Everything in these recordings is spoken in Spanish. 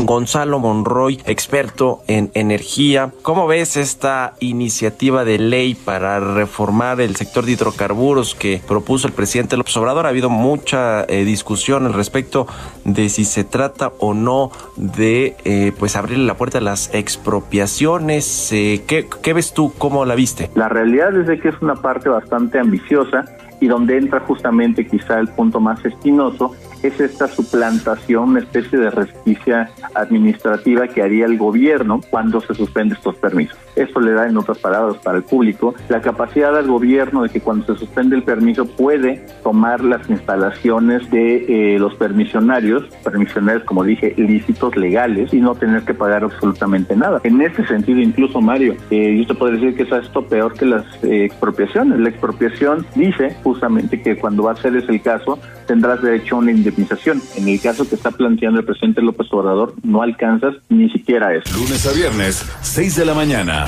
Gonzalo Monroy, experto en energía. ¿Cómo ves esta iniciativa de ley para reformar el sector de hidrocarburos que propuso el presidente López Obrador? Ha habido mucha eh, discusión al respecto de si se trata o no de eh, pues abrirle la puerta a las expropiaciones. Eh, ¿qué, ¿Qué ves tú? ¿Cómo la viste? La realidad es de que es una parte bastante ambiciosa y donde entra justamente quizá el punto más espinoso es esta suplantación, una especie de justicia administrativa que haría el gobierno cuando se suspende estos permisos. Esto le da, en otras palabras, para el público, la capacidad al gobierno de que cuando se suspende el permiso puede tomar las instalaciones de eh, los permisionarios, permisionarios, como dije, lícitos, legales, y no tener que pagar absolutamente nada. En ese sentido, incluso, Mario, eh, yo te puedo decir que es esto peor que las eh, expropiaciones. La expropiación dice justamente que cuando va a ser ese el caso, tendrás derecho a una indemnización. En el caso que está planteando el presidente López Obrador, no alcanzas ni siquiera eso. Lunes a viernes, 6 de la mañana,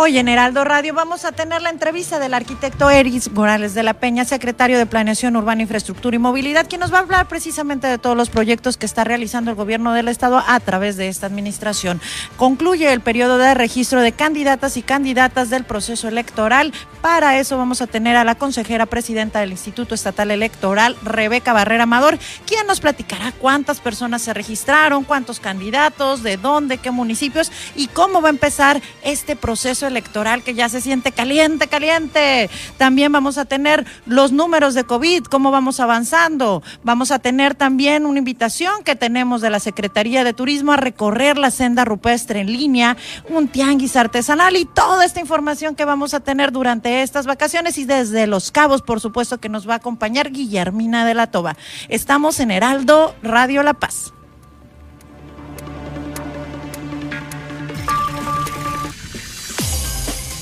Hoy en Heraldo Radio vamos a tener la entrevista del arquitecto Eris Morales de la Peña, secretario de Planeación Urbana, Infraestructura y Movilidad, quien nos va a hablar precisamente de todos los proyectos que está realizando el gobierno del Estado a través de esta administración. Concluye el periodo de registro de candidatas y candidatas del proceso electoral. Para eso vamos a tener a la consejera presidenta del Instituto Estatal Electoral, Rebeca Barrera Amador, quien nos platicará cuántas personas se registraron, cuántos candidatos, de dónde, qué municipios y cómo va a empezar este proceso electoral que ya se siente caliente, caliente. También vamos a tener los números de COVID, cómo vamos avanzando. Vamos a tener también una invitación que tenemos de la Secretaría de Turismo a recorrer la senda rupestre en línea, un tianguis artesanal y toda esta información que vamos a tener durante estas vacaciones y desde Los Cabos, por supuesto, que nos va a acompañar Guillermina de la Toba. Estamos en Heraldo Radio La Paz.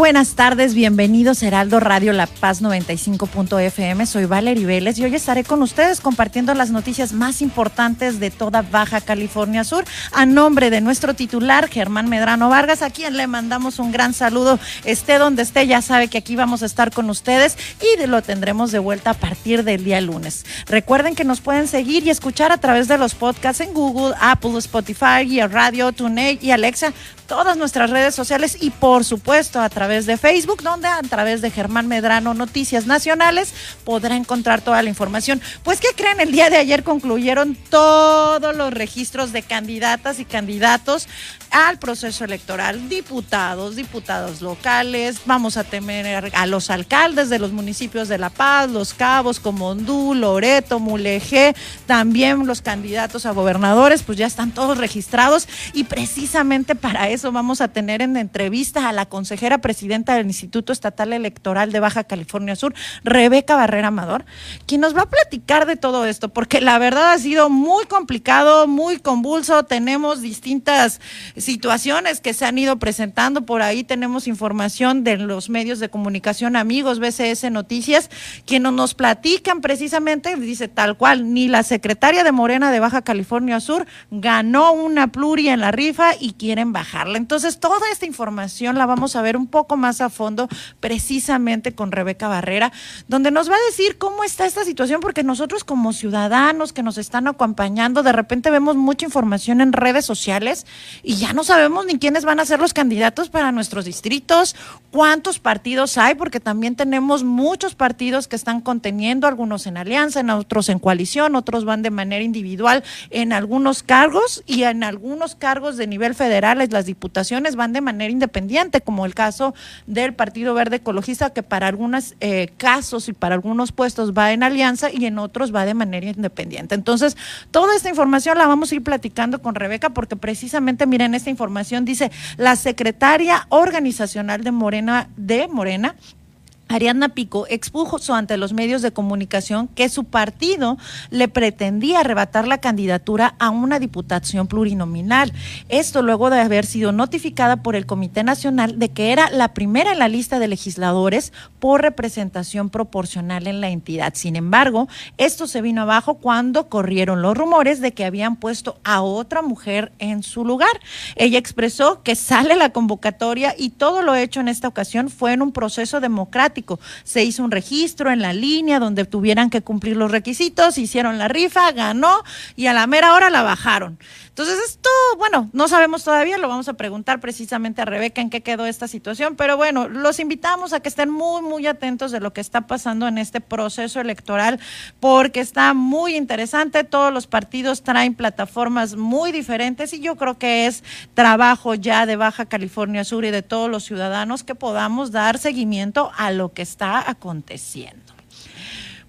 Buenas tardes, bienvenidos a Heraldo Radio La Paz 95.fm. Soy Valerie Vélez y hoy estaré con ustedes compartiendo las noticias más importantes de toda Baja California Sur. A nombre de nuestro titular, Germán Medrano Vargas, a quien le mandamos un gran saludo. Esté donde esté, ya sabe que aquí vamos a estar con ustedes y lo tendremos de vuelta a partir del día lunes. Recuerden que nos pueden seguir y escuchar a través de los podcasts en Google, Apple, Spotify, Radio, TuneIn y Alexa todas nuestras redes sociales y por supuesto a través de Facebook, donde a través de Germán Medrano Noticias Nacionales podrá encontrar toda la información. Pues ¿qué creen? El día de ayer concluyeron todos los registros de candidatas y candidatos al proceso electoral, diputados, diputados locales, vamos a tener a los alcaldes de los municipios de La Paz, Los Cabos, Comondú, Loreto, Mulegé, también los candidatos a gobernadores, pues ya están todos registrados y precisamente para eso vamos a tener en entrevista a la consejera presidenta del Instituto Estatal Electoral de Baja California Sur, Rebeca Barrera Amador, quien nos va a platicar de todo esto, porque la verdad ha sido muy complicado, muy convulso, tenemos distintas situaciones que se han ido presentando. Por ahí tenemos información de los medios de comunicación amigos, BCS Noticias, que nos platican precisamente, dice tal cual, ni la secretaria de Morena de Baja California Sur ganó una pluria en la rifa y quieren bajarla. Entonces, toda esta información la vamos a ver un poco más a fondo precisamente con Rebeca Barrera, donde nos va a decir cómo está esta situación, porque nosotros como ciudadanos que nos están acompañando, de repente vemos mucha información en redes sociales y ya no sabemos ni quiénes van a ser los candidatos para nuestros distritos, cuántos partidos hay, porque también tenemos muchos partidos que están conteniendo, algunos en alianza, en otros en coalición, otros van de manera individual en algunos cargos y en algunos cargos de nivel federal, las diputaciones van de manera independiente, como el caso del Partido Verde Ecologista, que para algunos eh, casos y para algunos puestos va en alianza y en otros va de manera independiente. Entonces, toda esta información la vamos a ir platicando con Rebeca, porque precisamente, miren, esta información dice, la secretaria organizacional de Morena, de Morena, Ariadna Pico expuso ante los medios de comunicación que su partido le pretendía arrebatar la candidatura a una diputación plurinominal. Esto luego de haber sido notificada por el Comité Nacional de que era la primera en la lista de legisladores por representación proporcional en la entidad. Sin embargo, esto se vino abajo cuando corrieron los rumores de que habían puesto a otra mujer en su lugar. Ella expresó que sale la convocatoria y todo lo hecho en esta ocasión fue en un proceso democrático se hizo un registro en la línea donde tuvieran que cumplir los requisitos, hicieron la rifa, ganó y a la mera hora la bajaron. Entonces, esto, bueno, no sabemos todavía, lo vamos a preguntar precisamente a Rebeca en qué quedó esta situación, pero bueno, los invitamos a que estén muy, muy atentos de lo que está pasando en este proceso electoral, porque está muy interesante, todos los partidos traen plataformas muy diferentes y yo creo que es trabajo ya de Baja California Sur y de todos los ciudadanos que podamos dar seguimiento a lo que está aconteciendo.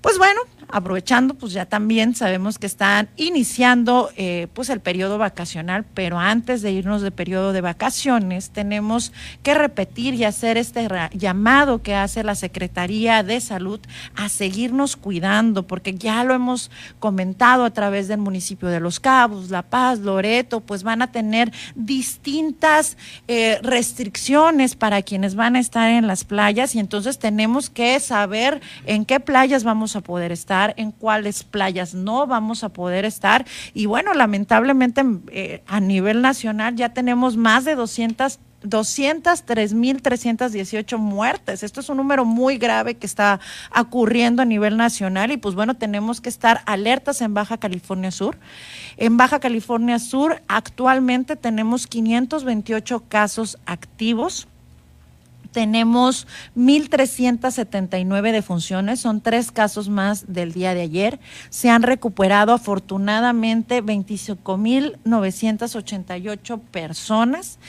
Pues bueno, aprovechando, pues ya también sabemos que están iniciando eh, pues el periodo vacacional, pero antes de irnos de periodo de vacaciones tenemos que repetir y hacer este llamado que hace la Secretaría de Salud a seguirnos cuidando, porque ya lo hemos comentado a través del municipio de Los Cabos, La Paz, Loreto, pues van a tener distintas eh, restricciones para quienes van a estar en las playas y entonces tenemos que saber en qué playas vamos a poder estar en cuáles playas no vamos a poder estar. Y bueno, lamentablemente eh, a nivel nacional ya tenemos más de 200 203.318 muertes. Esto es un número muy grave que está ocurriendo a nivel nacional y pues bueno, tenemos que estar alertas en Baja California Sur. En Baja California Sur actualmente tenemos 528 casos activos tenemos 1.379 defunciones, son tres casos más del día de ayer. Se han recuperado afortunadamente 25.988 personas.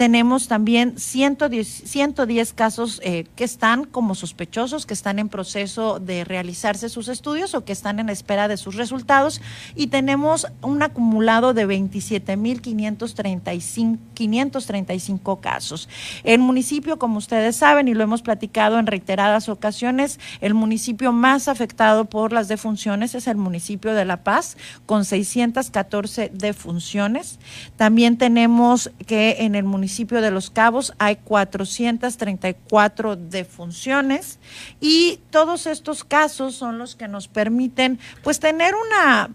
Tenemos también 110, 110 casos eh, que están como sospechosos, que están en proceso de realizarse sus estudios o que están en espera de sus resultados. Y tenemos un acumulado de 27.535 casos. El municipio, como usted ustedes saben y lo hemos platicado en reiteradas ocasiones, el municipio más afectado por las defunciones es el municipio de La Paz, con 614 defunciones. También tenemos que en el municipio de Los Cabos hay 434 defunciones y todos estos casos son los que nos permiten pues tener una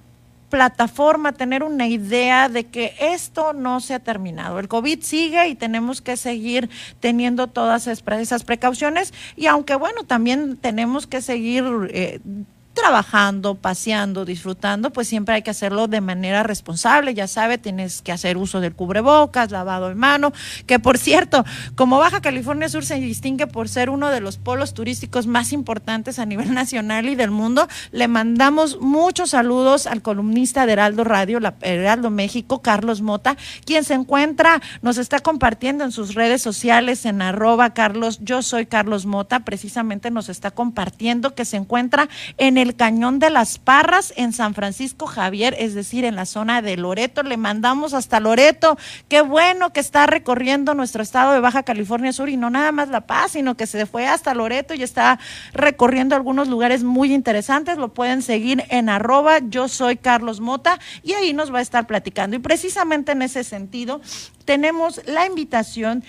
plataforma, tener una idea de que esto no se ha terminado. El COVID sigue y tenemos que seguir teniendo todas esas precauciones y aunque bueno, también tenemos que seguir eh, trabajando, paseando, disfrutando, pues siempre hay que hacerlo de manera responsable. Ya sabe, tienes que hacer uso del cubrebocas, lavado de mano, que por cierto, como Baja California Sur se distingue por ser uno de los polos turísticos más importantes a nivel nacional y del mundo, le mandamos muchos saludos al columnista de Heraldo Radio, la Heraldo México, Carlos Mota, quien se encuentra, nos está compartiendo en sus redes sociales en arroba Carlos, yo soy Carlos Mota, precisamente nos está compartiendo que se encuentra en el el Cañón de las Parras en San Francisco Javier, es decir, en la zona de Loreto. Le mandamos hasta Loreto. Qué bueno que está recorriendo nuestro estado de Baja California Sur y no nada más La Paz, sino que se fue hasta Loreto y está recorriendo algunos lugares muy interesantes. Lo pueden seguir en arroba yo soy Carlos Mota y ahí nos va a estar platicando. Y precisamente en ese sentido tenemos la invitación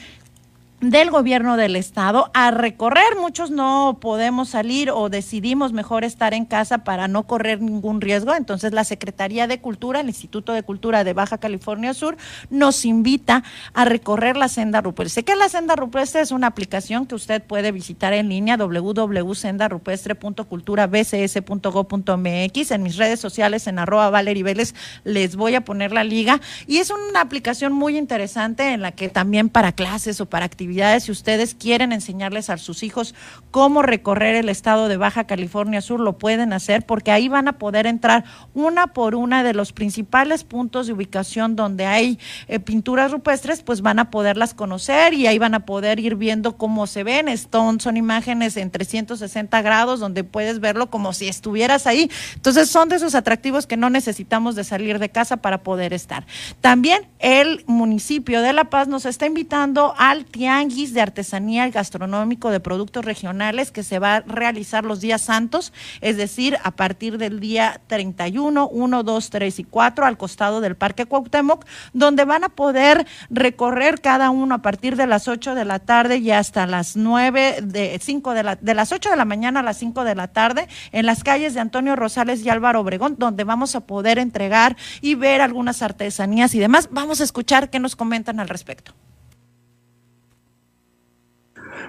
del gobierno del estado a recorrer. Muchos no podemos salir o decidimos mejor estar en casa para no correr ningún riesgo. Entonces la Secretaría de Cultura, el Instituto de Cultura de Baja California Sur, nos invita a recorrer la senda rupestre. Sé que la senda rupestre es una aplicación que usted puede visitar en línea www.sendarupestre.culturabcs.gov.mx. En mis redes sociales en arroba Valerie Vélez les voy a poner la liga. Y es una aplicación muy interesante en la que también para clases o para actividades si ustedes quieren enseñarles a sus hijos cómo recorrer el estado de Baja California Sur, lo pueden hacer porque ahí van a poder entrar una por una de los principales puntos de ubicación donde hay eh, pinturas rupestres, pues van a poderlas conocer y ahí van a poder ir viendo cómo se ven. Son, son imágenes en 360 grados donde puedes verlo como si estuvieras ahí. Entonces son de esos atractivos que no necesitamos de salir de casa para poder estar. También el municipio de La Paz nos está invitando al de artesanía gastronómico de productos regionales que se va a realizar los días santos, es decir, a partir del día 31, 1, 2, 3 y 4 al costado del Parque Cuauhtémoc, donde van a poder recorrer cada uno a partir de las 8 de la tarde y hasta las 9 de 5 de la de las 8 de la mañana a las 5 de la tarde en las calles de Antonio Rosales y Álvaro Obregón, donde vamos a poder entregar y ver algunas artesanías y demás. Vamos a escuchar qué nos comentan al respecto.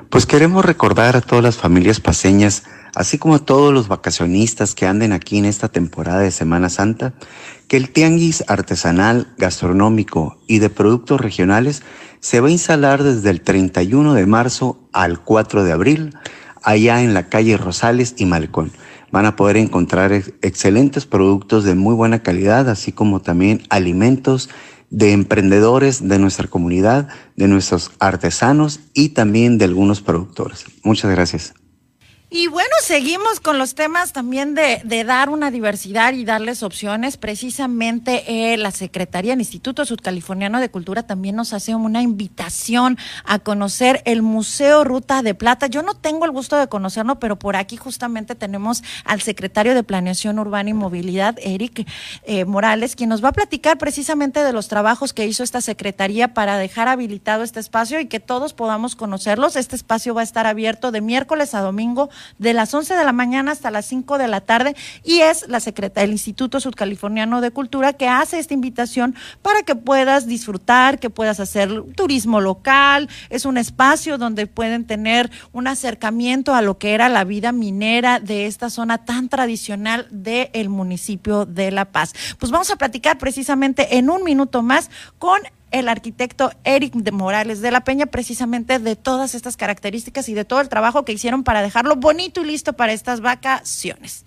Pues queremos recordar a todas las familias paseñas, así como a todos los vacacionistas que anden aquí en esta temporada de Semana Santa, que el tianguis artesanal, gastronómico y de productos regionales se va a instalar desde el 31 de marzo al 4 de abril, allá en la calle Rosales y Malcón. Van a poder encontrar excelentes productos de muy buena calidad, así como también alimentos de emprendedores de nuestra comunidad, de nuestros artesanos y también de algunos productores. Muchas gracias. Y bueno, seguimos con los temas también de, dar una diversidad y darles opciones. Precisamente eh, la Secretaría del Instituto Sudcaliforniano de Cultura también nos hace una invitación a conocer el Museo Ruta de Plata. Yo no tengo el gusto de conocerlo, pero por aquí justamente tenemos al secretario de Planeación Urbana y Movilidad, Eric eh, Morales, quien nos va a platicar precisamente de los trabajos que hizo esta Secretaría para dejar habilitado este espacio y que todos podamos conocerlos. Este espacio va a estar abierto de miércoles a domingo de las 11 de la mañana hasta las 5 de la tarde y es la secretaria del Instituto Sudcaliforniano de Cultura que hace esta invitación para que puedas disfrutar, que puedas hacer turismo local, es un espacio donde pueden tener un acercamiento a lo que era la vida minera de esta zona tan tradicional del municipio de La Paz. Pues vamos a platicar precisamente en un minuto más con el arquitecto Eric de Morales de la Peña precisamente de todas estas características y de todo el trabajo que hicieron para dejarlo bonito y listo para estas vacaciones.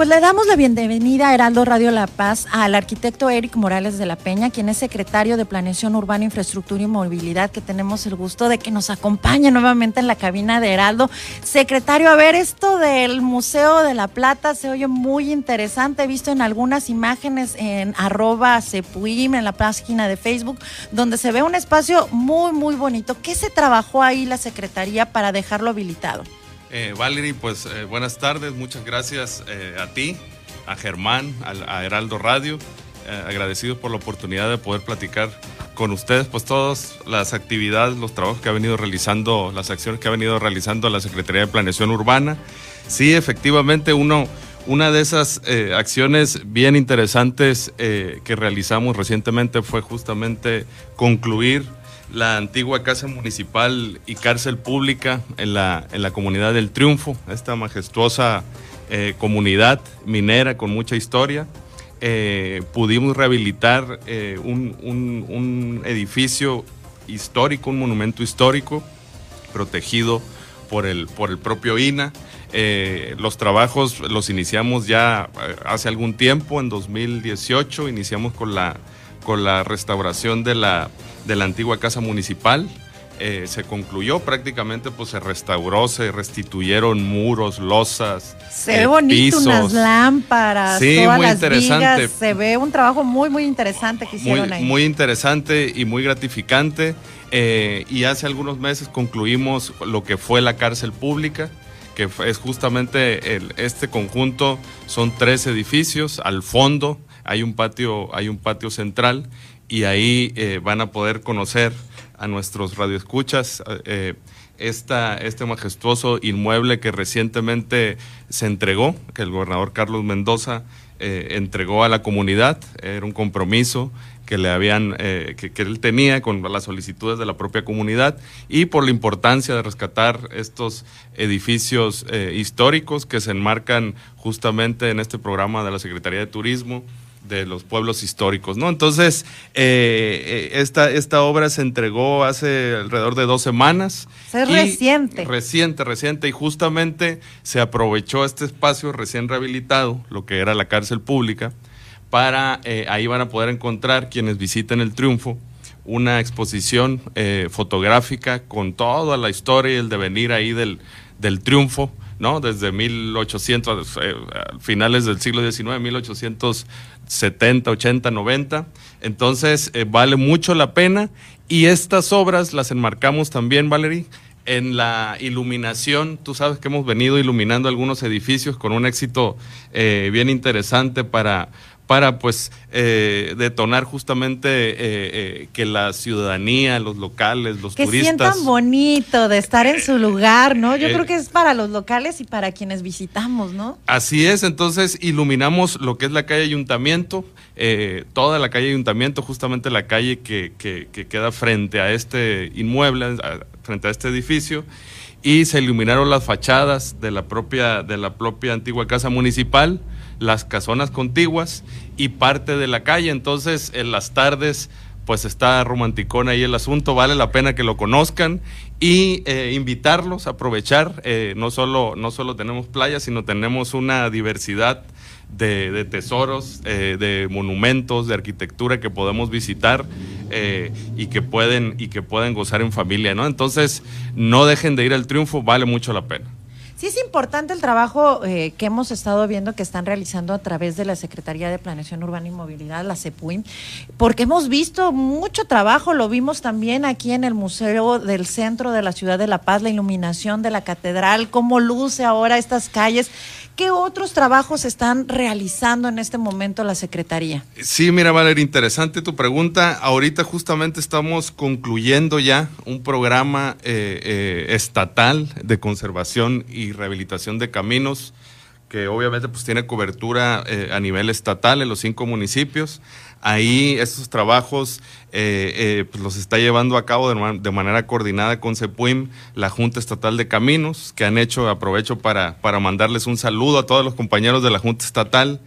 Pues le damos la bienvenida a Heraldo Radio La Paz al arquitecto Eric Morales de la Peña, quien es secretario de Planeación Urbana, Infraestructura y Movilidad, que tenemos el gusto de que nos acompañe nuevamente en la cabina de Heraldo. Secretario, a ver, esto del Museo de la Plata se oye muy interesante. He visto en algunas imágenes en arroba Cepuim, en la página de Facebook, donde se ve un espacio muy, muy bonito. ¿Qué se trabajó ahí la Secretaría para dejarlo habilitado? Eh, Valerie, pues eh, buenas tardes, muchas gracias eh, a ti, a Germán, a, Heraldo Radio, eh, agradecido por la oportunidad de poder platicar con ustedes, pues todas las actividades, los trabajos que ha venido realizando, las acciones que ha venido realizando la Secretaría de Planeación Urbana. Sí, efectivamente, uno, una de esas acciones bien interesantes que realizamos recientemente fue justamente concluir la antigua casa municipal y cárcel pública en la, en la comunidad del Triunfo, esta majestuosa eh, comunidad minera con mucha historia. Eh, pudimos rehabilitar eh, un, un, edificio histórico, un monumento histórico protegido por el, por el propio INA. los trabajos los iniciamos ya hace algún tiempo, en 2018, iniciamos con la, con la restauración de la, de la antigua casa municipal. eh, se concluyó prácticamente, pues se restauró, se restituyeron muros, losas. Se ve bonito, unas lámparas, sí, todas muy las interesante. vigas, se ve un trabajo muy, muy interesante que hicieron muy, ahí. Muy interesante y muy gratificante. Eh, y hace algunos meses concluimos lo que fue la cárcel pública, que es justamente el, este conjunto, son tres edificios, al fondo hay un patio, hay un patio central y ahí eh, van a poder conocer a nuestros radioescuchas eh, este majestuoso inmueble que recientemente se entregó, que el gobernador Carlos Mendoza eh, entregó a la comunidad, era un compromiso que le habían que, él tenía con las solicitudes de la propia comunidad y por la importancia de rescatar estos edificios históricos que se enmarcan justamente en este programa de la Secretaría de Turismo de los pueblos históricos, ¿no? Entonces, eh, esta, esta obra se entregó hace alrededor de dos semanas. Es reciente. Reciente, reciente, y justamente se aprovechó este espacio recién rehabilitado, lo que era la cárcel pública, para, eh, ahí van a poder encontrar quienes visiten el Triunfo, una exposición eh, fotográfica con toda la historia y el devenir ahí del, del Triunfo, ¿no? Desde 1800, eh, finales del siglo XIX, 1870, 80, 90. Entonces, eh, vale mucho la pena. Y estas obras las enmarcamos también, Valerie, en la iluminación. Tú sabes que hemos venido iluminando algunos edificios con un éxito eh, bien interesante para para pues eh, detonar justamente eh, eh, que la ciudadanía, los locales, los que turistas. Que sientan bonito de estar en su lugar, ¿no? Yo creo que es para los locales y para quienes visitamos, ¿no? Así es, entonces iluminamos lo que es la calle Ayuntamiento, toda la calle Ayuntamiento, justamente la calle que, que, que queda frente a este inmueble, a, frente a este edificio y se iluminaron las fachadas de la propia de la propia antigua casa municipal las casonas contiguas y parte de la calle. Entonces, en las tardes, pues está romanticón ahí el asunto, vale la pena que lo conozcan y eh, invitarlos a aprovechar. Eh, no, solo, no solo tenemos playas, sino tenemos una diversidad de, tesoros, eh, de monumentos, de arquitectura que podemos visitar y, que pueden, y que pueden gozar en familia, ¿no? Entonces, no dejen de ir al triunfo, vale mucho la pena. Sí es importante el trabajo eh, que hemos estado viendo que están realizando a través de la Secretaría de Planeación Urbana y Movilidad, la CEPUIM, porque hemos visto mucho trabajo, lo vimos también aquí en el Museo del Centro de la Ciudad de La Paz, la iluminación de la catedral, cómo luce ahora estas calles. ¿Qué otros trabajos están realizando en este momento la Secretaría? Sí, mira, Valeria, interesante tu pregunta. Ahorita justamente estamos concluyendo ya un programa eh, eh, estatal de conservación y rehabilitación de caminos que obviamente pues tiene cobertura eh, a nivel estatal en los cinco municipios. Ahí estos trabajos eh, eh, pues los está llevando a cabo de, de, manera coordinada con CEPUIM, la Junta Estatal de Caminos, que han hecho, aprovecho para, para mandarles un saludo a todos los compañeros de la Junta Estatal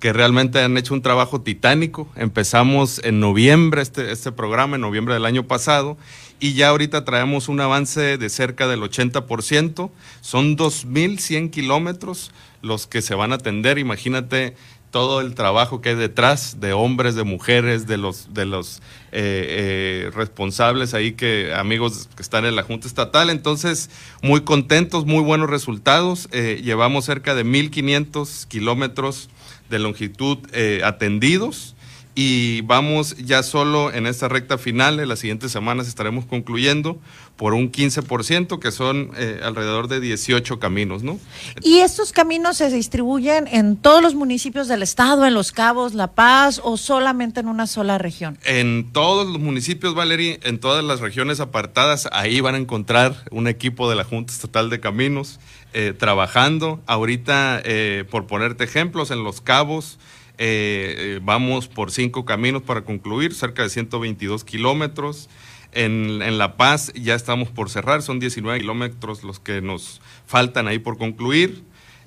que realmente han hecho un trabajo titánico. Empezamos en noviembre este, este programa, en noviembre del año pasado, y ya ahorita traemos un avance de cerca del 80%. Son 2.100 kilómetros los que se van a atender. Imagínate todo el trabajo que hay detrás de hombres, de mujeres, de los, de los eh, eh, responsables ahí, que amigos que están en la Junta Estatal. Entonces, muy contentos, muy buenos resultados. Eh, llevamos cerca de 1.500 kilómetros de longitud atendidos y vamos ya solo en esta recta final, en las siguientes semanas estaremos concluyendo por un 15%, que son eh, alrededor de 18 caminos, ¿no? ¿Y estos caminos se distribuyen en todos los municipios del estado, en Los Cabos, La Paz o solamente en una sola región? En todos los municipios, Valerie, en todas las regiones apartadas, ahí van a encontrar un equipo de la Junta Estatal de Caminos eh, trabajando. Ahorita, eh, por ponerte ejemplos, en Los Cabos, eh, vamos por cinco caminos para concluir, cerca de 122 kilómetros. En, en, La Paz ya estamos por cerrar, son 19 kilómetros los que nos faltan ahí por concluir.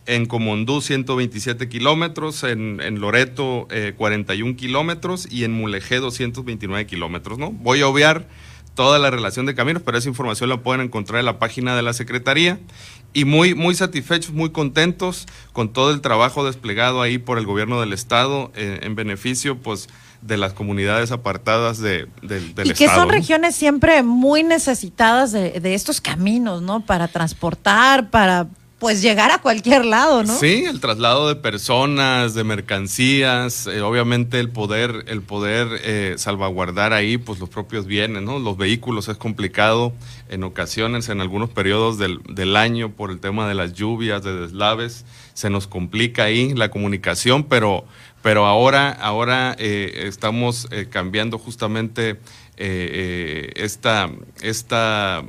En Comondú 127 kilómetros, en, Loreto eh, 41 kilómetros y en Mulegé 229 kilómetros. ¿no? Voy a obviar toda la relación de caminos, pero esa información la pueden encontrar en la página de la Secretaría y muy, muy satisfechos, muy contentos con todo el trabajo desplegado ahí por el gobierno del estado eh, en beneficio pues de las comunidades apartadas de, del, del y que son regiones siempre muy necesitadas de, de estos caminos, ¿no? Para transportar, para pues llegar a cualquier lado, ¿no? Sí, el traslado de personas, de mercancías, eh, obviamente el poder, el poder eh, salvaguardar ahí, pues los propios bienes, ¿no? Los vehículos es complicado en ocasiones, en algunos periodos del, del año por el tema de las lluvias, de deslaves, se nos complica ahí la comunicación, pero, pero ahora, ahora eh, estamos cambiando justamente esta, esta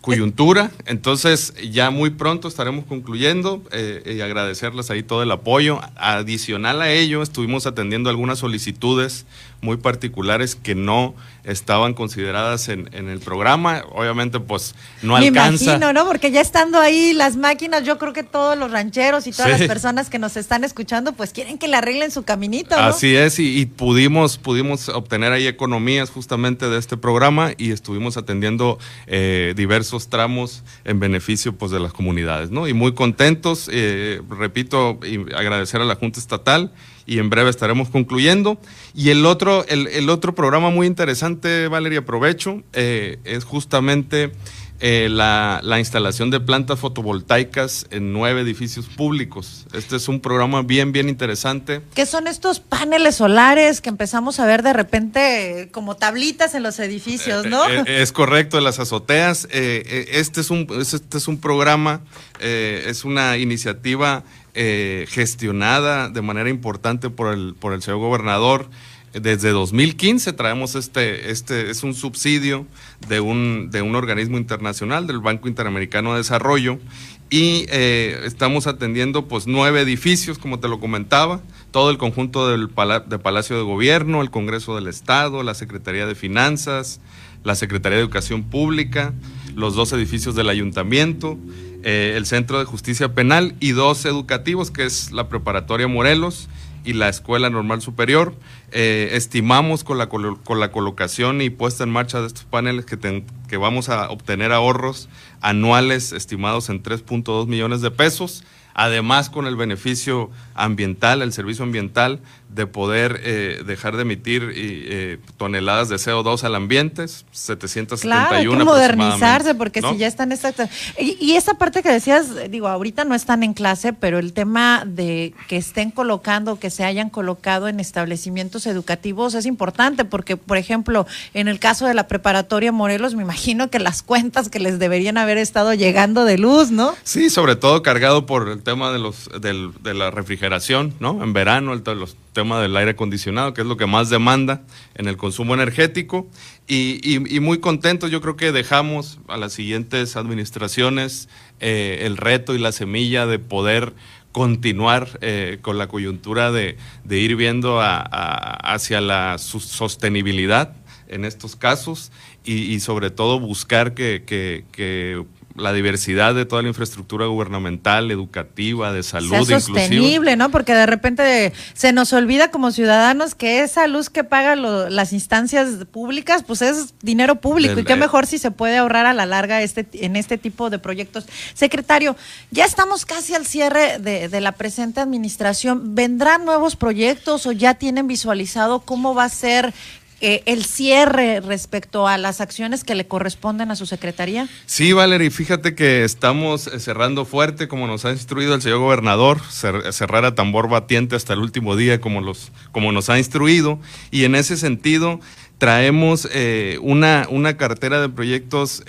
coyuntura. Entonces, ya muy pronto estaremos concluyendo eh, y agradecerles ahí todo el apoyo. Adicional a ello, estuvimos atendiendo algunas solicitudes muy particulares que no estaban consideradas en, en el programa. Obviamente, pues no Me alcanza. Imagino, ¿no? Porque ya estando ahí las máquinas, yo creo que todos los rancheros y todas las personas que nos están escuchando, pues quieren que le arreglen su caminito. ¿no? Así es, y, pudimos, pudimos obtener ahí economías justamente de este programa y estuvimos atendiendo eh, diversos tramos en beneficio pues de las comunidades, ¿no? Y muy contentos, eh, repito, y agradecer a la Junta Estatal y en breve estaremos concluyendo. Y el otro, el, otro programa muy interesante, Valeria, aprovecho, eh, es justamente eh, la, instalación de plantas fotovoltaicas en nueve edificios públicos. Este es un programa bien, bien interesante. ¿Qué son estos paneles solares que empezamos a ver de repente como tablitas en los edificios, no? Eh, es correcto, en las azoteas. este, es un, este es un programa, es una iniciativa eh, gestionada de manera importante por el, por el señor gobernador. Desde 2015 traemos este, este es un subsidio de un, de un organismo internacional, del Banco Interamericano de Desarrollo, y eh, estamos atendiendo pues nueve edificios, como te lo comentaba, todo el conjunto del de Palacio de Gobierno, el Congreso del Estado, la Secretaría de Finanzas, la Secretaría de Educación Pública, los dos edificios del ayuntamiento, eh, el Centro de Justicia Penal y dos educativos, que es la Preparatoria Morelos y la Escuela Normal Superior. Eh, estimamos con la, con la colocación y puesta en marcha de estos paneles que, que vamos a obtener ahorros anuales estimados en 3.2 millones de pesos además con el beneficio ambiental, el servicio ambiental de poder eh, dejar de emitir eh, toneladas de CO2 al ambiente, 771 claro, hay que modernizarse porque si ya están exactas. Y, y, esa parte que decías, digo, ahorita no están en clase, pero el tema de que estén colocando, que se hayan colocado en establecimientos educativos es importante porque, por ejemplo, en el caso de la preparatoria Morelos, me imagino que las cuentas que les deberían haber estado llegando de luz, ¿no? Sí, sobre todo cargado por el tema de los de la refrigeración, ¿no? En verano, el, los tema del aire acondicionado, que es lo que más demanda en el consumo energético. Y, muy contentos, yo creo que dejamos a las siguientes administraciones eh, el reto y la semilla de poder continuar eh, con la coyuntura de, ir viendo hacia la sostenibilidad en estos casos y, sobre todo buscar que la diversidad de toda la infraestructura gubernamental, educativa, de salud, sea sostenible, ¿no? Porque de repente se nos olvida como ciudadanos que esa luz que pagan las instancias públicas, pues es dinero público y qué mejor si se puede ahorrar a la larga este en este tipo de proyectos. Secretario, ya estamos casi al cierre de, de la presente administración. ¿Vendrán nuevos proyectos o ya tienen visualizado cómo va a ser eh, el cierre respecto a las acciones que le corresponden a su secretaría? Sí, Valerie, fíjate que estamos eh, cerrando fuerte, como nos ha instruido el señor gobernador, cerrar a tambor batiente hasta el último día, como, los, como nos ha instruido, y en ese sentido traemos eh, una, una cartera de proyectos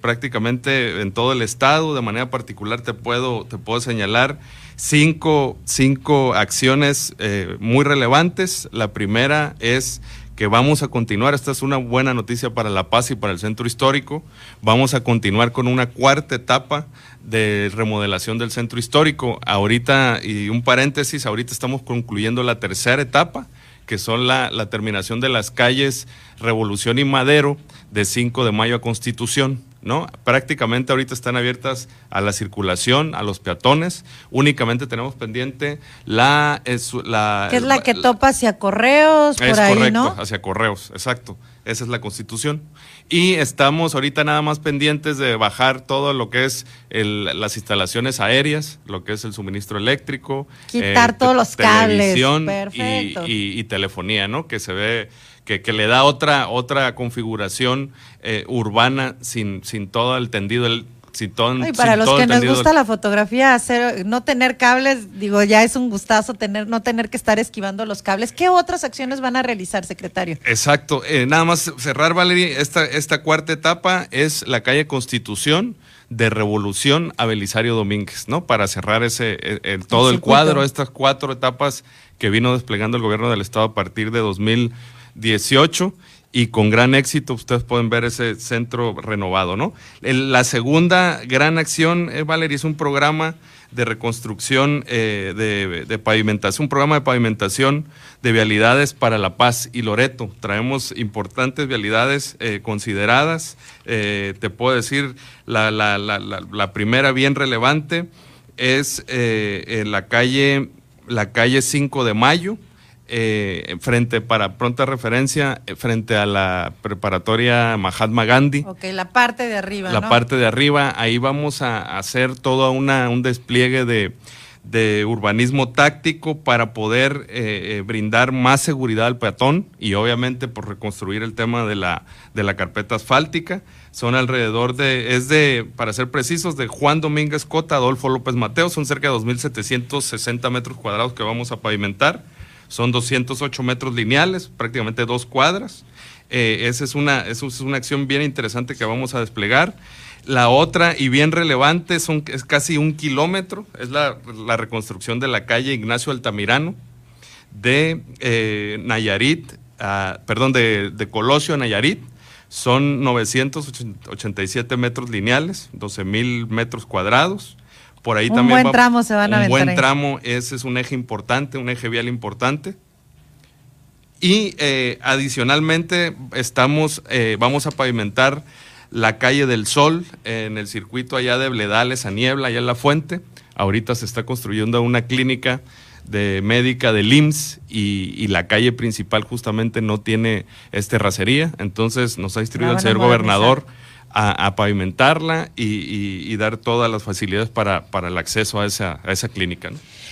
prácticamente en todo el estado, de manera particular te puedo, te puedo señalar cinco, cinco acciones muy relevantes. La primera es que vamos a continuar, esta es una buena noticia para La Paz y para el centro histórico, vamos a continuar con una cuarta etapa de remodelación del centro histórico. Ahorita, y un paréntesis, ahorita estamos concluyendo la tercera etapa, que son la, la terminación de las calles Revolución y Madero de 5 de mayo a Constitución. ¿no? Prácticamente ahorita están abiertas a la circulación, a los peatones. Únicamente tenemos pendiente la... Es, la que es la que topa hacia correos, por ahí, correcto, hacia correos, exacto. Esa es la constitución. Y estamos ahorita nada más pendientes de bajar todo lo que es las instalaciones aéreas, lo que es el suministro eléctrico. Quitar eh, todos los cables. Y, y, telefonía, ¿no? Que se ve que, que le da otra, otra configuración eh, urbana sin, sin todo el tendido. El, y para los que nos gusta la fotografía, hacer, no tener cables, digo, ya es un gustazo tener, no tener que estar esquivando los cables. ¿Qué otras acciones van a realizar, secretario? Exacto. Eh, nada más cerrar, Valeria, esta, esta cuarta etapa es la calle Constitución de Revolución a Belisario Domínguez, ¿no? Para cerrar ese, e, todo el, cuadro, estas cuatro etapas que vino desplegando el gobierno del Estado a partir de 2018 y con gran éxito ustedes pueden ver ese centro renovado, ¿no? la segunda gran acción, eh, Valeria, es un programa de reconstrucción eh, de, pavimentación, un programa de pavimentación de vialidades para La Paz y Loreto. Traemos importantes vialidades eh, consideradas. te puedo decir, la, la, la, primera bien relevante es la calle la calle 5 de Mayo, eh, frente, para pronta referencia, eh, frente a la preparatoria Mahatma Gandhi. Ok, la parte de arriba. La parte de arriba, ahí vamos a hacer todo una, un despliegue de, urbanismo táctico para poder eh, brindar más seguridad al peatón y obviamente por reconstruir el tema de la, de la carpeta asfáltica. Son alrededor de, es de, para ser precisos, de Juan Domínguez Cota, Adolfo López Mateo, son cerca de 2.760 metros cuadrados que vamos a pavimentar son 208 metros lineales, prácticamente dos cuadras. Eh, esa es una, es una acción bien interesante que vamos a desplegar. La otra y bien relevante son, es casi un kilómetro, es la, reconstrucción de la calle Ignacio Altamirano de eh, Nayarit, perdón, de, de, Colosio a Nayarit. Son 987 metros lineales, 12 mil metros cuadrados. Por ahí un buen tramo se van a Un buen tramo, ese es un eje importante, un eje vial importante. Y eh, adicionalmente estamos, eh, vamos a pavimentar la calle del Sol en el circuito allá de Bledales a Niebla, allá en La Fuente. Ahorita se está construyendo una clínica de médica del IMSS y, la calle principal justamente no tiene este racería. Entonces nos ha instruido el señor gobernador a, pavimentarla y, dar todas las facilidades para, para el acceso a esa, a esa clínica.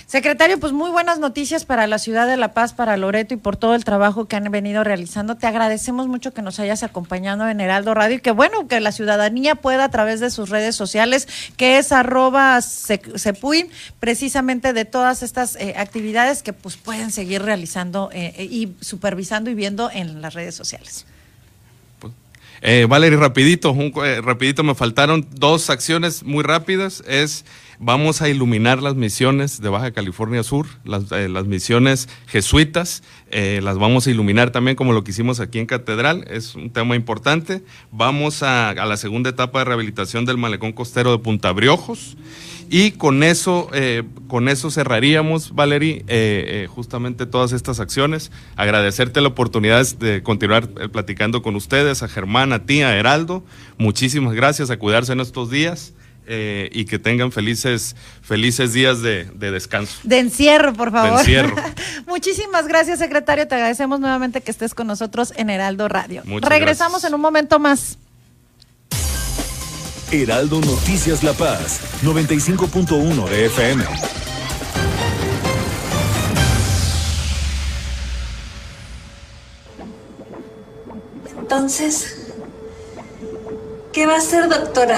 Secretario, pues muy buenas noticias para la ciudad de La Paz, para Loreto y por todo el trabajo que han venido realizando. Te agradecemos mucho que nos hayas acompañado en Heraldo Radio y que bueno, que la ciudadanía pueda a través de sus redes sociales, que es arroba sepuin, precisamente de todas estas eh, actividades que pues pueden seguir realizando eh, y supervisando y viendo en las redes sociales. Eh, Valery, rapidito, eh, rapidito, me faltaron dos acciones muy rápidas. Es vamos a iluminar las misiones de Baja California Sur, las, eh, misiones jesuitas, eh, las vamos a iluminar también como lo que hicimos aquí en Catedral, es un tema importante. Vamos a, a la segunda etapa de rehabilitación del malecón costero de Punta Briojos. Y con eso, eh, con eso cerraríamos, Valery, eh, eh, justamente todas estas acciones. Agradecerte la oportunidad de continuar platicando con ustedes, a Germán, a ti, a Heraldo. Muchísimas gracias, a cuidarse en estos días. Y que tengan felices, felices días de, descanso. De encierro, por favor. De encierro. Muchísimas gracias, secretario. Te agradecemos nuevamente que estés con nosotros en Heraldo Radio. Regresamos en un momento más. Heraldo Noticias La Paz, 95.1 de FM. Entonces, ¿qué va a hacer, doctora?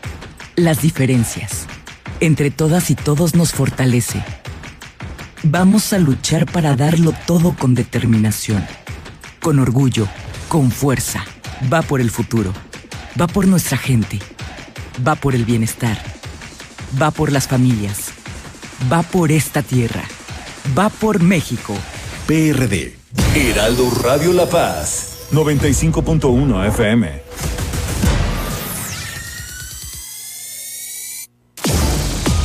las diferencias entre todas y todos nos fortalece. Vamos a luchar para darlo todo con determinación, con orgullo, con fuerza. Va por el futuro, va por nuestra gente, va por el bienestar, va por las familias, va por esta tierra, va por México. PRD Heraldo Radio La Paz, 95.1 FM.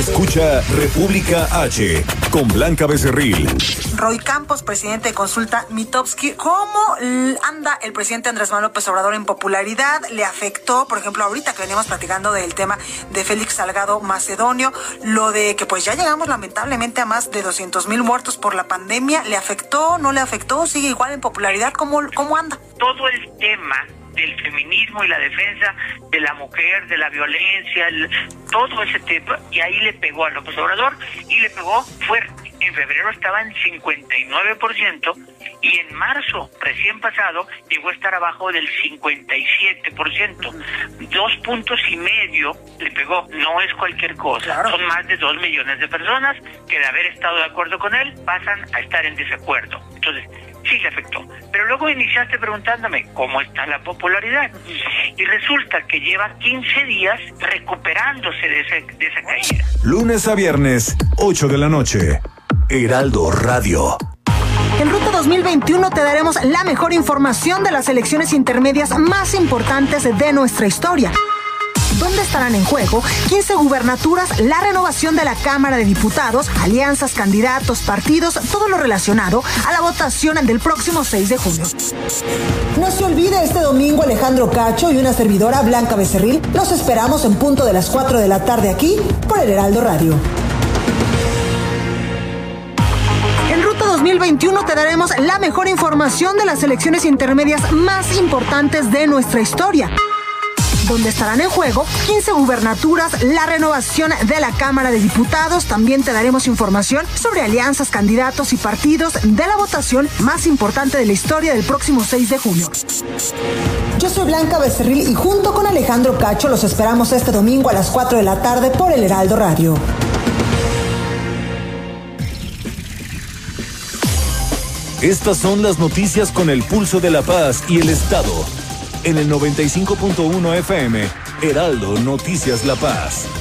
Escucha República H con Blanca Becerril. Roy Campos, presidente de Consulta Mitowski. ¿Cómo anda el presidente Andrés Manuel López Obrador en popularidad? ¿Le afectó, por ejemplo, ahorita que veníamos platicando del tema de Félix Salgado Macedonio, lo de que pues ya llegamos lamentablemente a más de 200 mil muertos por la pandemia? ¿Le afectó, no le afectó? ¿Sigue igual en popularidad? ¿Cómo, cómo anda? Todo el tema del feminismo y la defensa de la mujer, de la violencia, todo ese tema, y ahí le pegó a López Obrador y le pegó fuerte. En febrero estaba en 59% y en marzo, recién pasado, llegó a estar abajo del 57%. Dos puntos y medio le pegó. No es cualquier cosa. Son más de dos millones de personas que de haber estado de acuerdo con él pasan a estar en desacuerdo. Entonces, sí le afectó. Pero luego iniciaste preguntándome cómo está la popularidad. Y resulta que lleva 15 días recuperándose de, de esa caída. Lunes a viernes, 8 de la noche. Heraldo Radio. En Ruta 2021 te daremos la mejor información de las elecciones intermedias más importantes de nuestra historia dónde estarán en juego 15 gubernaturas, la renovación de la Cámara de Diputados, alianzas, candidatos, partidos, todo lo relacionado a la votación del próximo 6 de junio. No se olvide este domingo Alejandro Cacho y una servidora Blanca Becerril. Los esperamos en punto de las 4 de la tarde aquí por el Heraldo Radio. En Ruta 2021 te daremos la mejor información de las elecciones intermedias más importantes de nuestra historia donde estarán en juego 15 gubernaturas, la renovación de la Cámara de Diputados. También te daremos información sobre alianzas, candidatos y partidos de la votación más importante de la historia del próximo 6 de junio. Yo soy Blanca Becerril y junto con Alejandro Cacho los esperamos este domingo a las 4 de la tarde por el Heraldo Radio. Estas son las noticias con el pulso de la paz y el Estado en el 95.1 FM, Heraldo Noticias La Paz.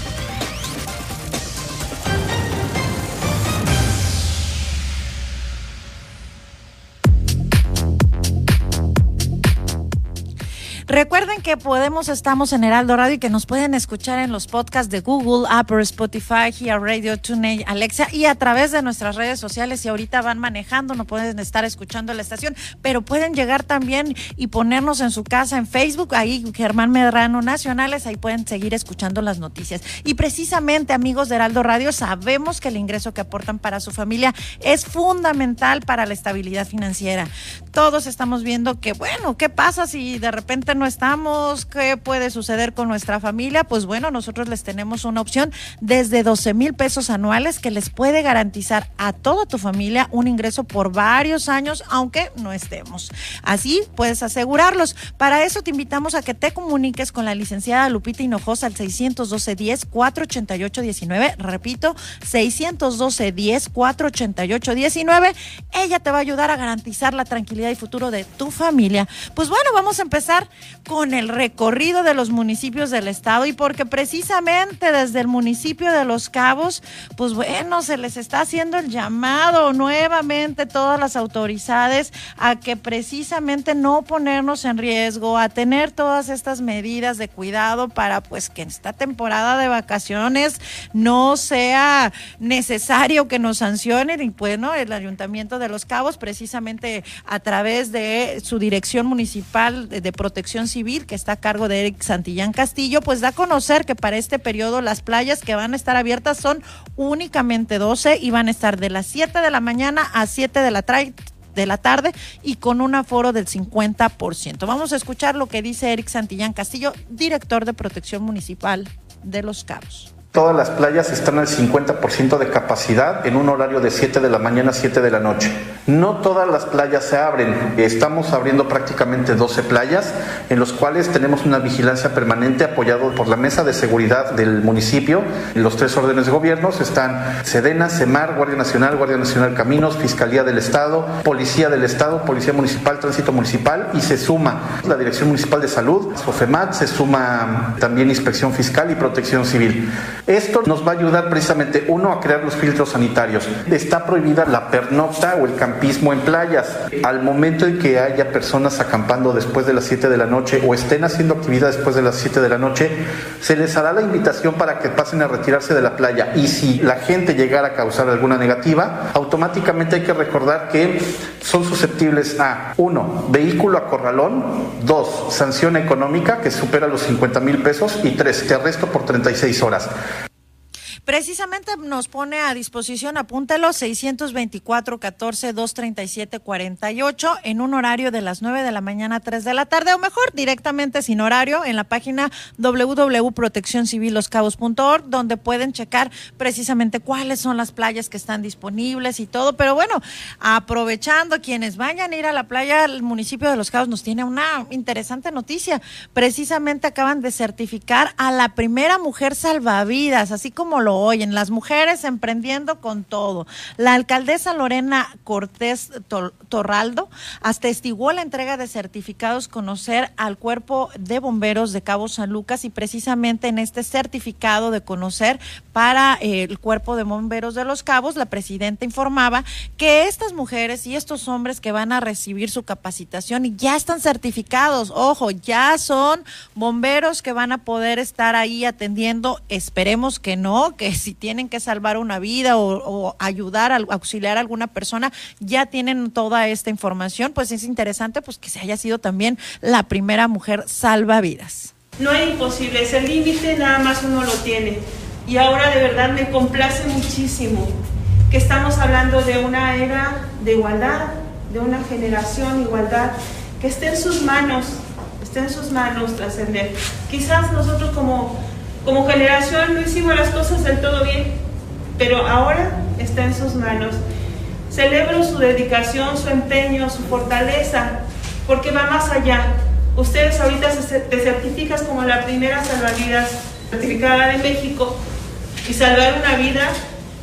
Recuerden que podemos, estamos en Heraldo Radio y que nos pueden escuchar en los podcasts de Google, Apple, Spotify, Here Radio, TuneIn, Alexa y a través de nuestras redes sociales. Si ahorita van manejando, no pueden estar escuchando la estación, pero pueden llegar también y ponernos en su casa en Facebook, ahí Germán Medrano Nacionales, ahí pueden seguir escuchando las noticias. Y precisamente, amigos de Heraldo Radio, sabemos que el ingreso que aportan para su familia es fundamental para la estabilidad financiera. Todos estamos viendo que, bueno, ¿qué pasa si de repente no estamos, qué puede suceder con nuestra familia, pues bueno, nosotros les tenemos una opción desde 12 mil pesos anuales que les puede garantizar a toda tu familia un ingreso por varios años, aunque no estemos. Así puedes asegurarlos. Para eso te invitamos a que te comuniques con la licenciada Lupita Hinojosa al 612-10-488-19. Repito, 612-10-488-19. Ella te va a ayudar a garantizar la tranquilidad y futuro de tu familia. Pues bueno, vamos a empezar con el recorrido de los municipios del estado y porque precisamente desde el municipio de Los Cabos, pues bueno, se les está haciendo el llamado nuevamente todas las autoridades a que precisamente no ponernos en riesgo, a tener todas estas medidas de cuidado para pues que en esta temporada de vacaciones no sea necesario que nos sancionen. Y bueno, el Ayuntamiento de Los Cabos precisamente a través de su dirección municipal de protección Civil, que está a cargo de Eric Santillán Castillo, pues da a conocer que para este periodo las playas que van a estar abiertas son únicamente 12 y van a estar de las 7 de la mañana a 7 de la, de la tarde y con un aforo del 50%. Vamos a escuchar lo que dice Eric Santillán Castillo, director de Protección Municipal de Los Cabos. Todas las playas están al 50% de capacidad en un horario de 7 de la mañana a 7 de la noche. No todas las playas se abren. Estamos abriendo prácticamente 12 playas en los cuales tenemos una vigilancia permanente apoyado por la mesa de seguridad del municipio. Los tres órdenes de gobierno están Sedena, Semar, Guardia Nacional, Guardia Nacional Caminos, Fiscalía del Estado, Policía del Estado, Policía Municipal, Tránsito Municipal y se suma la Dirección Municipal de Salud, SOFEMAT, se suma también Inspección Fiscal y Protección Civil. Esto nos va a ayudar precisamente, uno, a crear los filtros sanitarios. Está prohibida la pernocta o el campismo en playas. Al momento en que haya personas acampando después de las 7 de la noche o estén haciendo actividad después de las 7 de la noche, se les hará la invitación para que pasen a retirarse de la playa. Y si la gente llegara a causar alguna negativa, automáticamente hay que recordar que son susceptibles a, uno, vehículo a corralón, dos, sanción económica que supera los 50 mil pesos y tres, te arresto por 36 horas. Precisamente nos pone a disposición, apúntalo, 624-14-237-48 en un horario de las 9 de la mañana a 3 de la tarde, o mejor, directamente sin horario, en la página www.proteccioncivilloscabos.org, donde pueden checar precisamente cuáles son las playas que están disponibles y todo. Pero bueno, aprovechando quienes vayan a ir a la playa, el municipio de Los Cabos nos tiene una interesante noticia. Precisamente acaban de certificar a la primera mujer salvavidas, así como lo oyen, las mujeres emprendiendo con todo. La alcaldesa Lorena Cortés Torraldo atestiguó la entrega de certificados conocer al cuerpo de bomberos de Cabo San Lucas y precisamente en este certificado de conocer para eh, el cuerpo de bomberos de los Cabos, la presidenta informaba que estas mujeres y estos hombres que van a recibir su capacitación ya están certificados, ojo, ya son bomberos que van a poder estar ahí atendiendo, esperemos que no, que si tienen que salvar una vida o, ayudar, a, auxiliar a alguna persona, ya tienen toda esta información, pues es interesante pues que se haya sido también la primera mujer salvavidas. No es imposible, ese límite nada más uno lo tiene. Y ahora de verdad me complace muchísimo que estamos hablando de una era de igualdad, de una generación igualdad, que esté en sus manos, esté en sus manos trascender. Quizás nosotros como como generación no hicimos las cosas del todo bien, pero ahora está en sus manos. Celebro su dedicación, su empeño, su fortaleza, porque va más allá. Ustedes ahorita te certificas como la primera salvavidas certificada de México y salvar una vida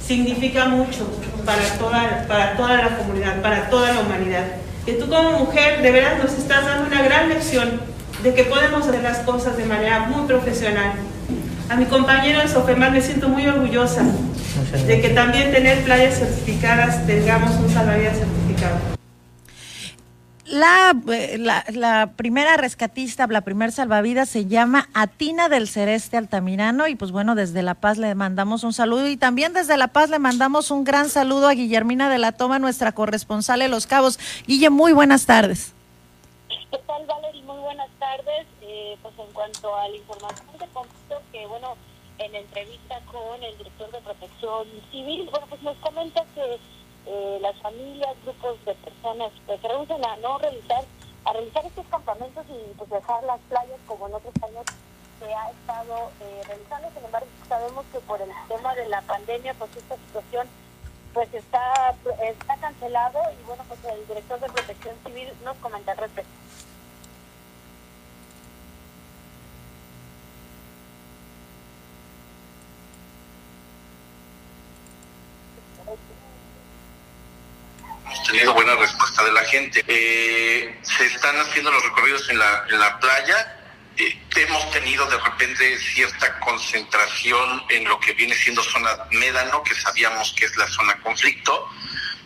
significa mucho para toda, para toda la comunidad, para toda la humanidad. Y tú como mujer de verdad nos estás dando una gran lección de que podemos hacer las cosas de manera muy profesional. A mi compañero de Sofemar me siento muy orgullosa de que también tener playas certificadas tengamos un salvavidas certificado. La, eh, la, la, primera rescatista, la primera salvavidas se llama Atina del Cereste Altamirano y pues bueno, desde La Paz le mandamos un saludo y también desde La Paz le mandamos un gran saludo a Guillermina de la Toma, nuestra corresponsal en Los Cabos. Guille, muy buenas tardes. ¿Qué tal, Valerie? Muy buenas tardes. Eh, pues en cuanto a la información de que, bueno, en entrevista con el director de Protección Civil, bueno, pues nos comenta que eh, las familias, grupos de personas, pues se reducen a no realizar, a realizar estos campamentos y pues dejar las playas como en otros años se ha estado eh, realizando. Sin embargo, sabemos que por el tema de la pandemia, pues esta situación pues está, está cancelado y bueno, pues el director de Protección Civil nos comenta al respecto. Tenido buena respuesta de la gente. Eh, se están haciendo los recorridos en la, en la playa. Eh, hemos tenido de repente cierta concentración en lo que viene siendo zona médano, que sabíamos que es la zona conflicto,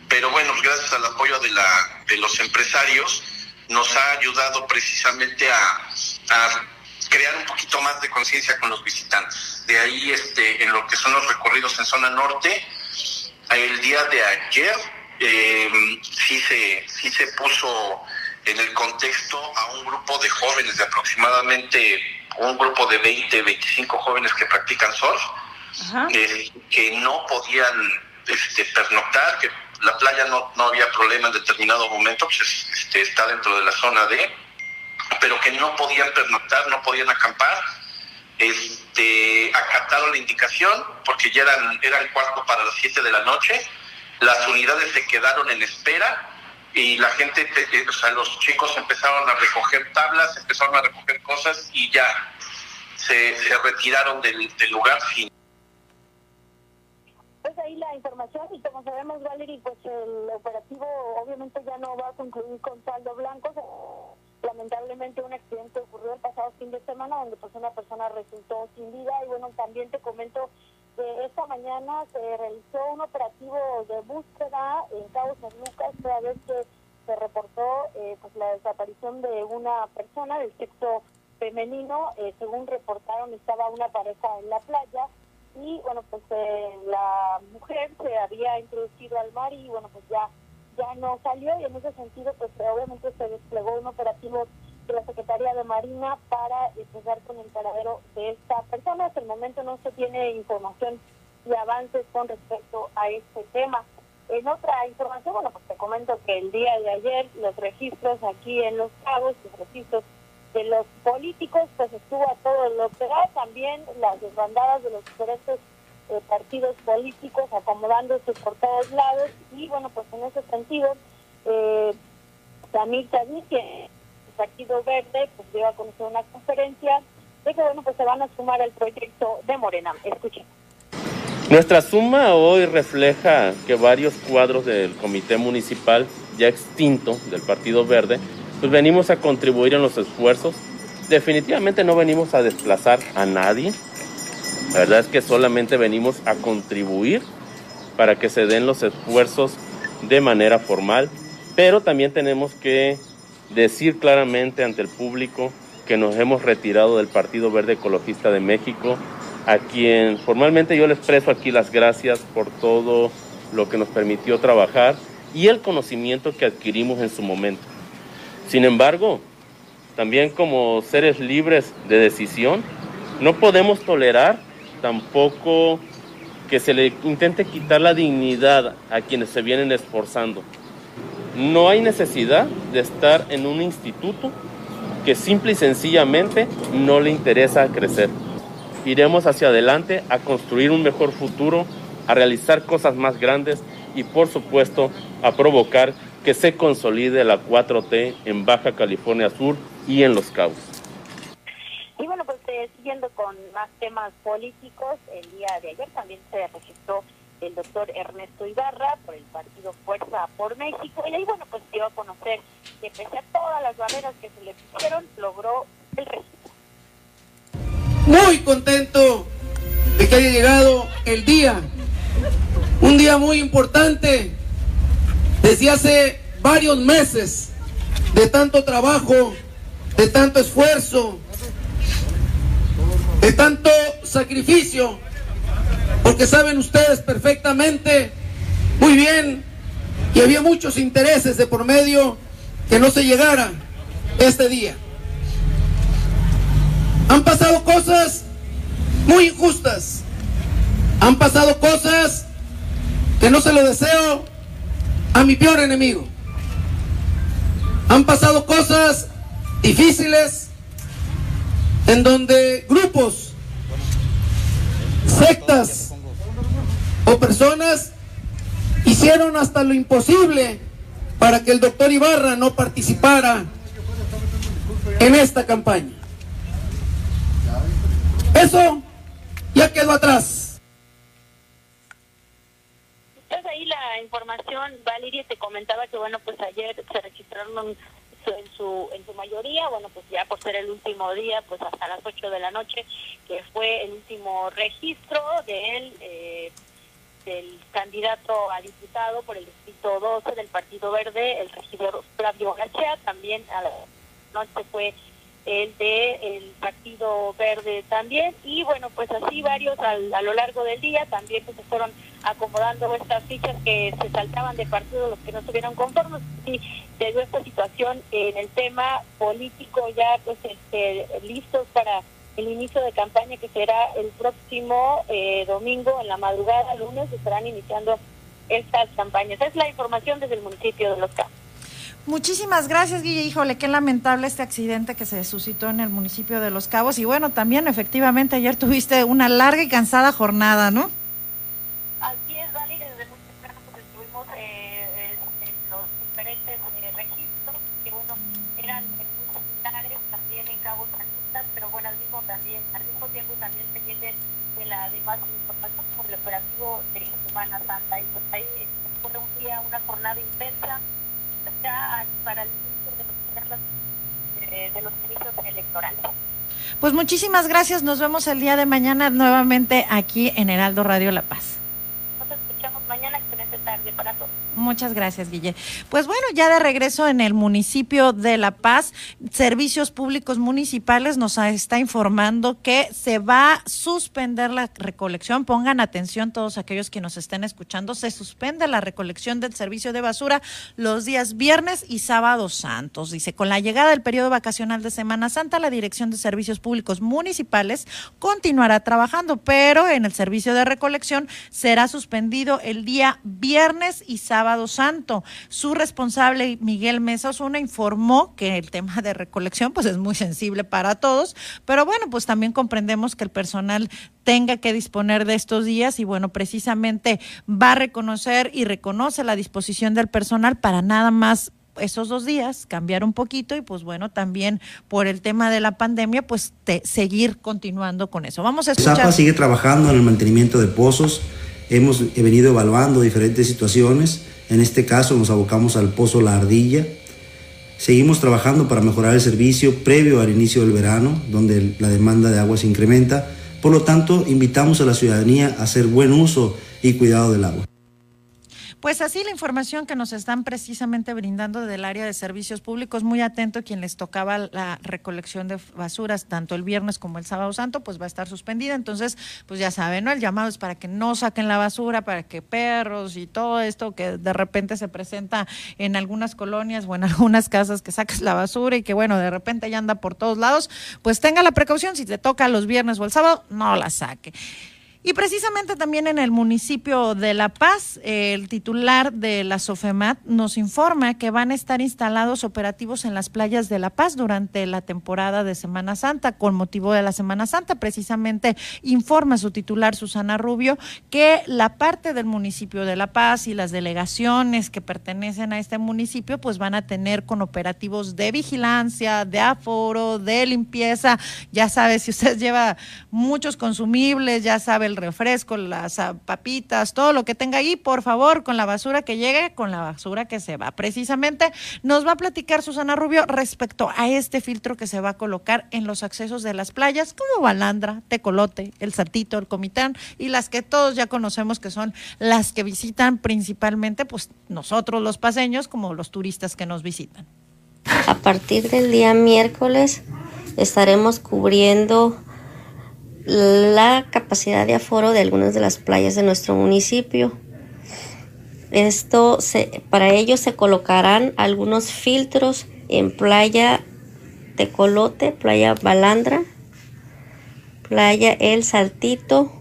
pero bueno, gracias al apoyo de, la, de los empresarios, nos ha ayudado precisamente a, a crear un poquito más de conciencia con los visitantes. De ahí, este, en lo que son los recorridos en zona norte, el día de ayer eh, sí, se, sí se puso en el contexto a un grupo de jóvenes de aproximadamente un grupo de 20, 25 jóvenes que practican surf, eh, que no podían este, pernoctar, que la playa no, no había problema en determinado momento, pues este, está dentro de la zona D, pero que no podían pernoctar, no podían acampar. Este, acataron la indicación porque ya eran, era el cuarto para las 7 de la noche las unidades se quedaron en espera y la gente, o sea, los chicos empezaron a recoger tablas, empezaron a recoger cosas y ya se, se retiraron del, del lugar sin pues ahí la información y como sabemos Valerie pues el operativo obviamente ya no va a concluir con saldo blanco. Lamentablemente un accidente ocurrió el pasado fin de semana donde pues una persona resultó sin vida. Y bueno también te comento esta mañana se realizó un operativo de búsqueda en Cabo San Lucas toda vez que se reportó eh, pues la desaparición de una persona del sexo femenino. Eh, según reportaron estaba una pareja en la playa y bueno pues eh, la mujer se había introducido al mar y bueno pues ya ya no salió y en ese sentido pues obviamente se desplegó un operativo la Secretaría de Marina para empezar con el paradero de esta persona. Hasta el momento no se tiene información y avances con respecto a este tema. En otra información, bueno, pues te comento que el día de ayer los registros aquí en Los Cabos, los registros de los políticos, pues estuvo a todo lo que también las desbandadas de los diferentes eh, partidos políticos acomodándose por todos lados y bueno, pues en ese sentido, eh, Samir que el Partido Verde, pues dio a conocer una conferencia de que bueno, pues se van a sumar al proyecto de Morena. Escuchen. Nuestra suma hoy refleja que varios cuadros del comité municipal ya extinto del Partido Verde pues venimos a contribuir en los esfuerzos. Definitivamente no venimos a desplazar a nadie. La verdad es que solamente venimos a contribuir para que se den los esfuerzos de manera formal, pero también tenemos que decir claramente ante el público que nos hemos retirado del Partido Verde Ecologista de México, a quien formalmente yo le expreso aquí las gracias por todo lo que nos permitió trabajar y el conocimiento que adquirimos en su momento. Sin embargo, también como seres libres de decisión, no podemos tolerar tampoco que se le intente quitar la dignidad a quienes se vienen esforzando. No hay necesidad de estar en un instituto que simple y sencillamente no le interesa crecer. Iremos hacia adelante a construir un mejor futuro, a realizar cosas más grandes y por supuesto a provocar que se consolide la 4T en Baja California Sur y en Los Cabos. Y bueno, pues eh, siguiendo con más temas políticos, el día de ayer también se registró el doctor Ernesto Ibarra por el partido Fuerza por México. Y ahí bueno pues dio a conocer que pese a todas las barreras que se le pusieron logró el registro. Muy contento de que haya llegado el día, un día muy importante desde hace varios meses de tanto trabajo, de tanto esfuerzo, de tanto sacrificio, porque saben ustedes perfectamente, muy bien, que había muchos intereses de por medio que no se llegara este día. Han pasado cosas muy injustas, han pasado cosas que no se lo deseo a mi peor enemigo. Han pasado cosas difíciles en donde grupos, sectas o personas hicieron hasta lo imposible para que el doctor Ibarra no participara en esta campaña. Eso ya quedó atrás. ahí la información, Valeria te comentaba que bueno, pues ayer se registraron en su en su mayoría, bueno, pues ya por ser el último día, pues hasta las 8 de la noche, que fue el último registro de eh, del candidato a diputado por el distrito 12 del Partido Verde, el regidor Flavio Gachea, también a la noche fue el de el Partido Verde también. Y bueno pues así varios a lo largo del día también pues se fueron acomodando estas fichas que se saltaban de partido los que no estuvieron conformes. Y se dio esta situación en el tema político ya pues este, listos para el inicio de campaña que será el próximo eh, domingo en la madrugada lunes estarán iniciando estas campañas. Es la información desde el municipio de Los Campos Muchísimas gracias, Guille. Híjole, qué lamentable este accidente que se suscitó en el municipio de Los Cabos. Y bueno, también efectivamente ayer tuviste una larga y cansada jornada, ¿no? Así es, Vali. Desde muy temprano pues, estuvimos eh, eh los diferentes eh, registros, que bueno, eran muy similares también en Cabo San pero bueno, al mismo, también, al mismo tiempo también se pendientes de la demás información como el operativo de Semana Santa. Y pues ahí fue un día, una jornada intensa para el inicio de los, inicios electorales. Pues muchísimas gracias. Nos vemos el día de mañana nuevamente aquí en Heraldo Radio La Paz. Nos escuchamos mañana. Excelente tarde para todos. Muchas gracias, Guille. Pues bueno, ya de regreso en el municipio de La Paz, Servicios Públicos Municipales nos está informando que se va a suspender la recolección. Pongan atención todos aquellos que nos estén escuchando. Se suspende la recolección del servicio de basura los días viernes y sábados santos. Dice, con la llegada del periodo vacacional de Semana Santa, la Dirección de Servicios Públicos Municipales continuará trabajando, pero en el servicio de recolección será suspendido el día viernes y sábado santo. Su responsable, Miguel Mesa Osuna, informó que el tema de recolección pues es muy sensible para todos, pero bueno, pues también comprendemos que el personal tenga que disponer de estos días y bueno, precisamente va a reconocer y reconoce la disposición del personal para nada más esos dos días cambiar un poquito y pues bueno, también por el tema de la pandemia, pues te, seguir continuando con eso. Vamos a escuchar. Zapa sigue trabajando en el mantenimiento de pozos. Hemos venido evaluando diferentes situaciones en este caso nos abocamos al Pozo La Ardilla. Seguimos trabajando para mejorar el servicio previo al inicio del verano, donde la demanda de agua se incrementa. Por lo tanto, invitamos a la ciudadanía a hacer buen uso y cuidado del agua. Pues así la información que nos están precisamente brindando del área de servicios públicos, muy atento quien les tocaba la recolección de basuras tanto el viernes como el sábado santo, pues va a estar suspendida. Entonces, pues ya saben, ¿no? El llamado es para que no saquen la basura, para que perros y todo esto que de repente se presenta en algunas colonias o en algunas casas que saques la basura y que bueno, de repente ya anda por todos lados, pues tenga la precaución, si te toca los viernes o el sábado, no la saque. Y precisamente también en el municipio de La Paz, el titular de la SOFEMAT nos informa que van a estar instalados operativos en las playas de La Paz durante la temporada de Semana Santa, con motivo de la Semana Santa. Precisamente informa su titular, Susana Rubio, que la parte del municipio de La Paz y las delegaciones que pertenecen a este municipio, pues van a tener con operativos de vigilancia, de aforo, de limpieza. Ya sabe, si usted lleva muchos consumibles, ya sabe el refresco, las papitas, todo lo que tenga ahí, por favor, con la basura que llegue, con la basura que se va. Precisamente nos va a platicar Susana Rubio respecto a este filtro que se va a colocar en los accesos de las playas, como Balandra, Tecolote, El Saltito, El Comitán y las que todos ya conocemos que son las que visitan principalmente, pues nosotros los paseños, como los turistas que nos visitan. A partir del día miércoles estaremos cubriendo la capacidad de aforo de algunas de las playas de nuestro municipio. Esto para ello se colocarán algunos filtros en playa Tecolote, playa Balandra, playa El Saltito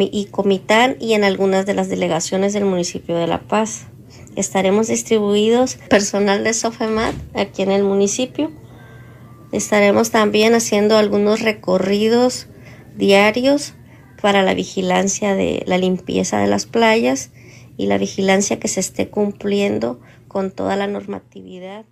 y Comitán y en algunas de las delegaciones del municipio de La Paz. Estaremos distribuidos personal de Sofemat aquí en el municipio Estaremos también haciendo algunos recorridos diarios para la vigilancia de la limpieza de las playas y la vigilancia que se esté cumpliendo con toda la normatividad.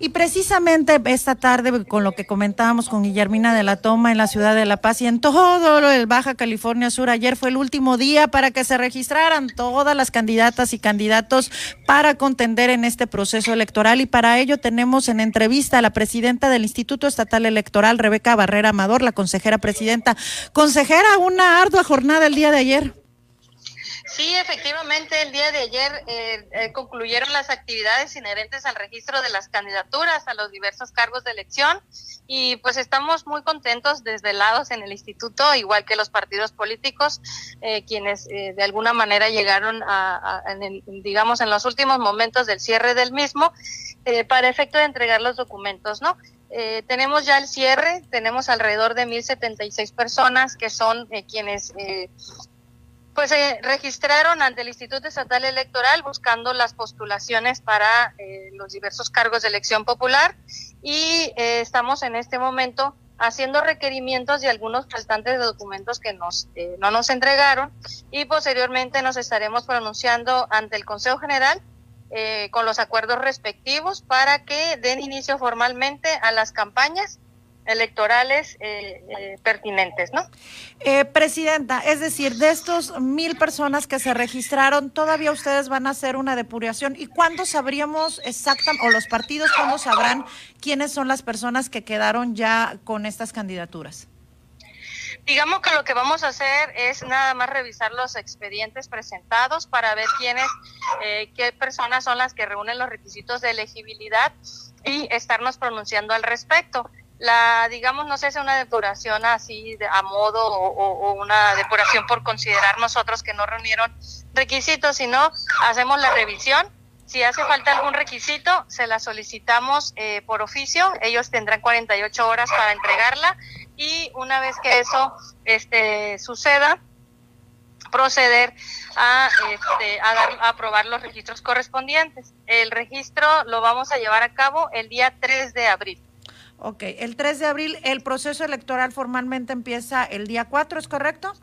Y precisamente esta tarde, con lo que comentábamos con Guillermina de la Toma en la ciudad de La Paz y en todo el Baja California Sur, ayer fue el último día para que se registraran todas las candidatas y candidatos para contender en este proceso electoral. Y para ello tenemos en entrevista a la presidenta del Instituto Estatal Electoral, Rebeca Barrera Amador, la consejera presidenta. Consejera, una ardua jornada el día de ayer. Sí, efectivamente, el día de ayer eh, eh, concluyeron las actividades inherentes al registro de las candidaturas a los diversos cargos de elección y pues estamos muy contentos desde lados en el instituto, igual que los partidos políticos, eh, quienes de alguna manera llegaron a, digamos, en los últimos momentos del cierre del mismo para efecto de entregar los documentos, ¿no? tenemos ya el cierre, tenemos alrededor de 1.076 personas que son quienes pues se registraron ante el Instituto Estatal Electoral buscando las postulaciones para eh, los diversos cargos de elección popular y eh, estamos en este momento haciendo requerimientos de algunos faltantes de documentos que nos, eh, no nos entregaron y posteriormente nos estaremos pronunciando ante el Consejo General eh, con los acuerdos respectivos para que den inicio formalmente a las campañas electorales eh, eh, pertinentes, ¿no? Eh, presidenta, es decir, de estos mil personas que se registraron, todavía ustedes van a hacer una depuración. ¿Y cuándo sabríamos exactamente, o los partidos, cuándo sabrán quiénes son las personas que quedaron ya con estas candidaturas? Digamos que lo que vamos a hacer es nada más revisar los expedientes presentados para ver quiénes, eh, qué personas son las que reúnen los requisitos de elegibilidad y estarnos pronunciando al respecto la, digamos, no sé si una depuración así de, a modo o, una depuración por considerar nosotros que no reunieron requisitos, sino hacemos la revisión. Si hace falta algún requisito, se la solicitamos eh, por oficio. Ellos tendrán 48 horas para entregarla y una vez que eso este, suceda, proceder a, este, a, dar, a aprobar los registros correspondientes. El registro lo vamos a llevar a cabo el día 3 de abril. Ok, el 3 de abril el proceso electoral formalmente empieza el día 4, ¿es correcto?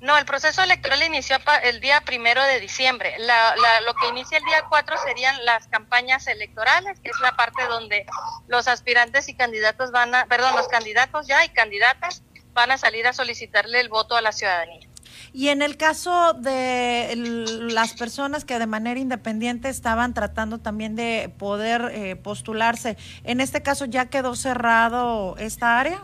No, el proceso electoral inició el día primero de diciembre. La, la, lo que inicia el día 4 serían las campañas electorales, que es la parte donde los aspirantes y candidatos van a, perdón, los candidatos ya y candidatas van a salir a solicitarle el voto a la ciudadanía. Y en el caso de las personas que de manera independiente estaban tratando también de poder eh, postularse, ¿en este caso ya quedó cerrado esta área?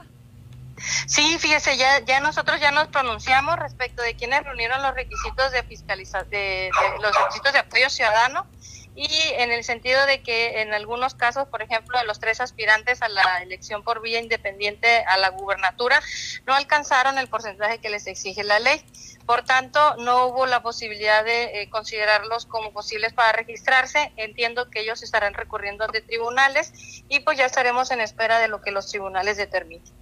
Sí, fíjese, ya, ya nosotros ya nos pronunciamos respecto de quienes reunieron los requisitos de fiscalización, de, los requisitos de apoyo ciudadano y en el sentido de que en algunos casos, por ejemplo, de los tres aspirantes a la elección por vía independiente a la gubernatura, no alcanzaron el porcentaje que les exige la ley. Por tanto, no hubo la posibilidad de eh, considerarlos como posibles para registrarse. Entiendo que ellos estarán recurriendo ante tribunales y pues ya estaremos en espera de lo que los tribunales determinen.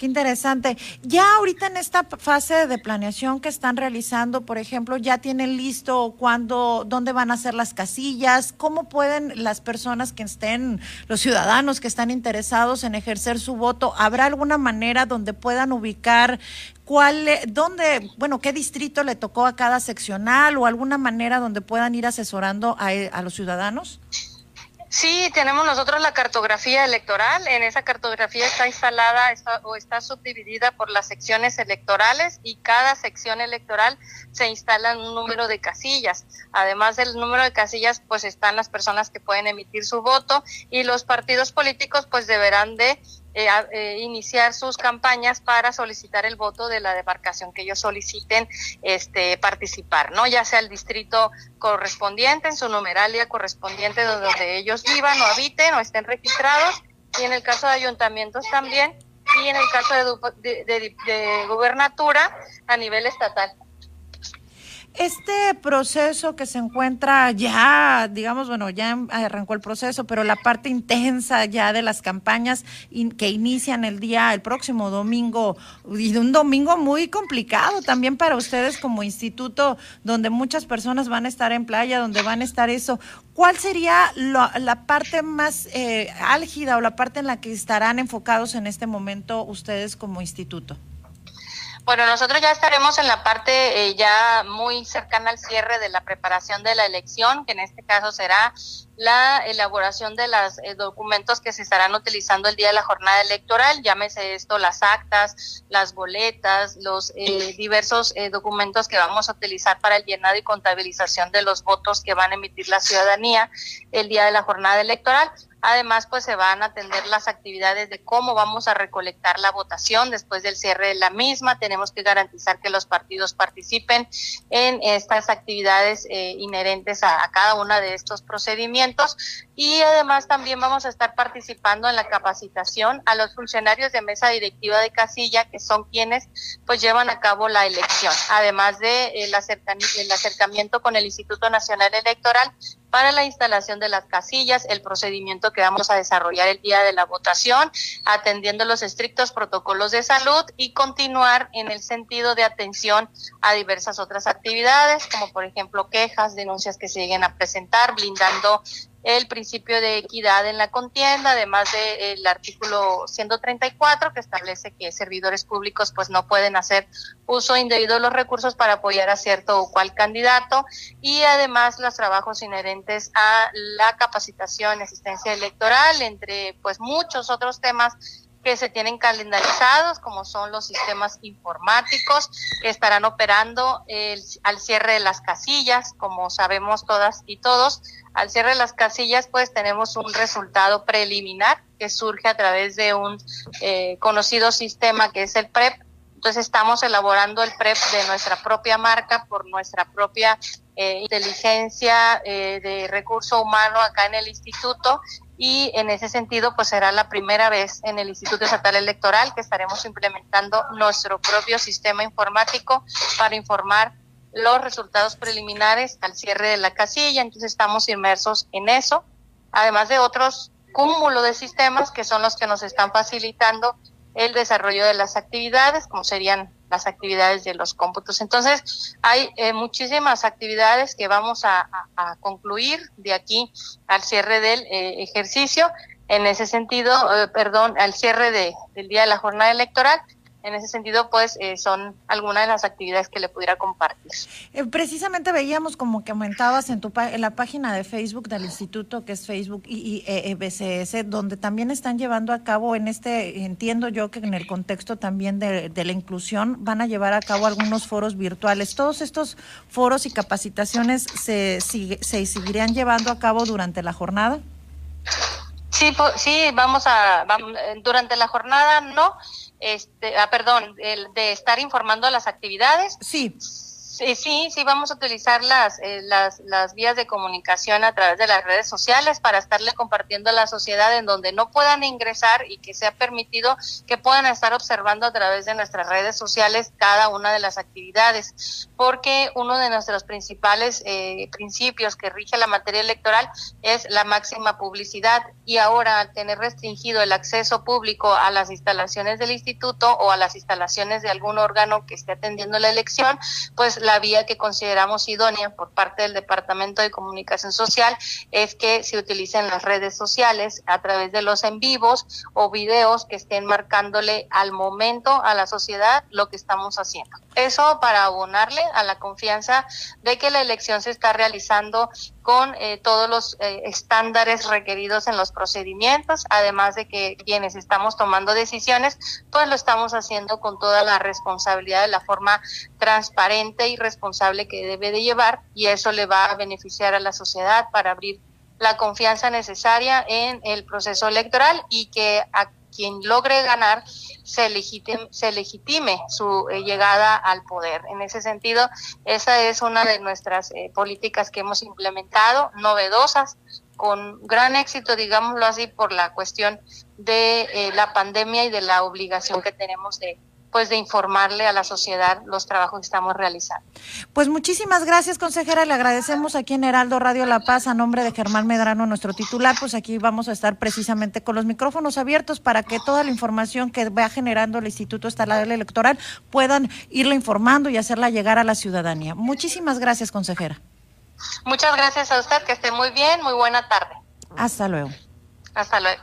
Qué interesante. Ya ahorita en esta fase de planeación que están realizando, por ejemplo, ya tienen listo cuándo, dónde van a ser las casillas, cómo pueden las personas que estén, los ciudadanos que están interesados en ejercer su voto, ¿habrá alguna manera donde puedan ubicar cuál, dónde, bueno, qué distrito le tocó a cada seccional o alguna manera donde puedan ir asesorando a, a los ciudadanos? Sí, tenemos nosotros la cartografía electoral. En esa cartografía está instalada o está subdividida por las secciones electorales y cada sección electoral se instala un número de casillas. Además del número de casillas, pues están las personas que pueden emitir su voto y los partidos políticos pues deberán de eh, eh, iniciar sus campañas para solicitar el voto de la demarcación que ellos soliciten este participar, ¿no? Ya sea el distrito correspondiente en su numeralia correspondiente donde ellos vivan o habiten o estén registrados y en el caso de ayuntamientos también y en el caso de, de, de gubernatura a nivel estatal. Este proceso que se encuentra ya, digamos, bueno, ya arrancó el proceso, pero la parte intensa ya de las campañas que inician el día, el próximo domingo, y un domingo muy complicado también para ustedes como instituto, donde muchas personas van a estar en playa, donde van a estar eso. ¿Cuál sería la parte más eh, álgida o la parte en la que estarán enfocados en este momento ustedes como instituto? Bueno, nosotros ya estaremos en la parte eh, ya muy cercana al cierre de la preparación de la elección, que en este caso será la elaboración de los eh, documentos que se estarán utilizando el día de la jornada electoral, llámese esto las actas, las boletas, los eh, diversos documentos que vamos a utilizar para el llenado y contabilización de los votos que van a emitir la ciudadanía el día de la jornada electoral. Además, pues se van a atender las actividades de cómo vamos a recolectar la votación después del cierre de la misma. Tenemos que garantizar que los partidos participen en estas actividades eh, inherentes a, a, cada uno de estos procedimientos. Y además también vamos a estar participando en la capacitación a los funcionarios de mesa directiva de casilla, que son quienes pues llevan a cabo la elección. Además de el, el acercamiento con el Instituto Nacional Electoral para la instalación de las casillas, el procedimiento que vamos a desarrollar el día de la votación, atendiendo los estrictos protocolos de salud y continuar en el sentido de atención a diversas otras actividades, como por ejemplo quejas, denuncias que se lleguen a presentar, blindando el principio de equidad en la contienda, además del artículo 134 que establece que servidores públicos pues no pueden hacer uso indebido de los recursos para apoyar a cierto o cual candidato y además los trabajos inherentes a la capacitación asistencia electoral, entre pues muchos otros temas que se tienen calendarizados, como son los sistemas informáticos que estarán operando el, al cierre de las casillas, como sabemos todas y todos. Al cierre de las casillas, pues tenemos un resultado preliminar que surge a través de un eh, conocido sistema que es el PREP. Entonces estamos elaborando el PREP de nuestra propia marca por nuestra propia eh, inteligencia eh, de recurso humano acá en el instituto y en ese sentido pues será la primera vez en el Instituto Estatal Electoral que estaremos implementando nuestro propio sistema informático para informar los resultados preliminares al cierre de la casilla, entonces estamos inmersos en eso, además de otros cúmulo de sistemas que son los que nos están facilitando el desarrollo de las actividades, como serían las actividades de los cómputos. Entonces, hay eh, muchísimas actividades que vamos a, concluir de aquí al cierre del eh, ejercicio. En ese sentido, eh, perdón, al cierre de, del día de la jornada electoral en ese sentido, pues eh, son algunas de las actividades que le pudiera compartir. Eh, precisamente veíamos como que aumentabas en, tu en la página de Facebook del instituto, que es Facebook y, e BCS, donde también están llevando a cabo en este, entiendo yo que en el contexto también de, la inclusión, van a llevar a cabo algunos foros virtuales. ¿Todos estos foros y capacitaciones se, se seguirían llevando a cabo durante la jornada? Sí, sí, vamos a, durante la jornada no, este, ah, perdón, de estar informando las actividades. Sí. Sí, sí, sí, vamos a utilizar las, eh, las, las vías de comunicación a través de las redes sociales para estarle compartiendo a la sociedad en donde no puedan ingresar y que sea permitido que puedan estar observando a través de nuestras redes sociales cada una de las actividades. Porque uno de nuestros principales eh, principios que rige la materia electoral es la máxima publicidad y ahora al tener restringido el acceso público a las instalaciones del instituto o a las instalaciones de algún órgano que esté atendiendo la elección, pues la vía que consideramos idónea por parte del Departamento de Comunicación Social es que se utilicen las redes sociales a través de los en vivos o videos que estén marcándole al momento a la sociedad lo que estamos haciendo. Eso para abonarle a la confianza de que la elección se está realizando con eh, todos los eh, estándares requeridos en los procedimientos, además de que quienes estamos tomando decisiones, pues lo estamos haciendo con toda la responsabilidad de la forma transparente y responsable que debe de llevar y eso le va a beneficiar a la sociedad para abrir la confianza necesaria en el proceso electoral y que a quien logre ganar se legitime, se legitime su eh, llegada al poder. En ese sentido, esa es una de nuestras eh, políticas que hemos implementado, novedosas, con gran éxito, digámoslo así, por la cuestión de eh, la pandemia y de la obligación que tenemos de pues de informarle a la sociedad los trabajos que estamos realizando. Pues muchísimas gracias, consejera. Le agradecemos aquí en Heraldo Radio La Paz a nombre de Germán Medrano, nuestro titular. Pues aquí vamos a estar precisamente con los micrófonos abiertos para que toda la información que va generando el Instituto Estatal Electoral puedan irla informando y hacerla llegar a la ciudadanía. Muchísimas gracias, consejera. Muchas gracias a usted, que esté muy bien, muy buena tarde. Hasta luego. Hasta luego.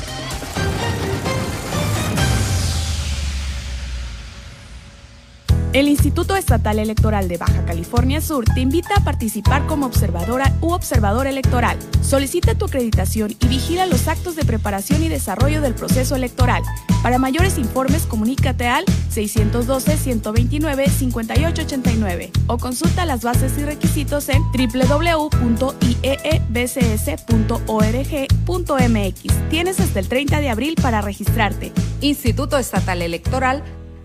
El Instituto Estatal Electoral de Baja California Sur te invita a participar como observadora u observador electoral. Solicita tu acreditación y vigila los actos de preparación y desarrollo del proceso electoral. Para mayores informes, comunícate al 612-129-5889 o consulta las bases y requisitos en www.ieebcs.org.mx. Tienes hasta el 30 de abril para registrarte. Instituto Estatal Electoral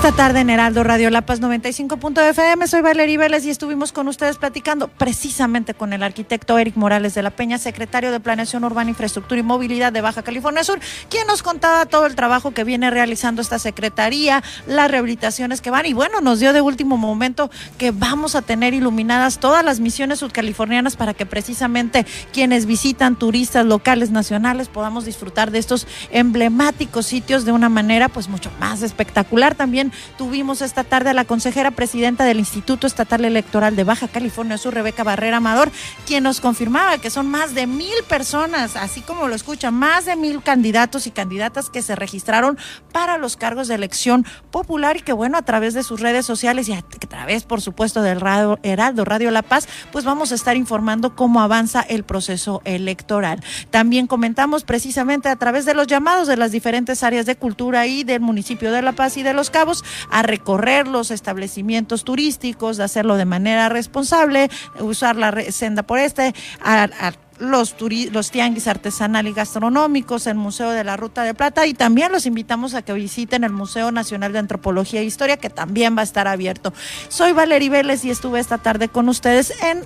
Esta tarde en Heraldo Radio La Paz 95.fm, soy Valeria Vélez y estuvimos con ustedes platicando precisamente con el arquitecto Eric Morales de la Peña, secretario de Planeación Urbana, Infraestructura y Movilidad de Baja California Sur, quien nos contaba todo el trabajo que viene realizando esta secretaría, las rehabilitaciones que van y bueno, nos dio de último momento que vamos a tener iluminadas todas las misiones sudcalifornianas para que precisamente quienes visitan turistas locales, nacionales, podamos disfrutar de estos emblemáticos sitios de una manera pues mucho más espectacular. También tuvimos esta tarde a la consejera presidenta del Instituto Estatal Electoral de Baja California Sur, Rebeca Barrera Amador, quien nos confirmaba que son más de mil personas, así como lo escucha, más de mil candidatos y candidatas que se registraron para los cargos de elección popular y que bueno, a través de sus redes sociales y a través, por supuesto, del Radio Heraldo Radio La Paz, pues vamos a estar informando cómo avanza el proceso electoral. También comentamos precisamente a través de los llamados de las diferentes áreas de cultura y del municipio de La Paz y de Los Cabos, a recorrer los establecimientos turísticos, de hacerlo de manera responsable, usar la senda por este, a, los, los tianguis artesanal y gastronómicos, el Museo de la Ruta de Plata y también los invitamos a que visiten el Museo Nacional de Antropología e Historia que también va a estar abierto. Soy Valerie Vélez y estuve esta tarde con ustedes en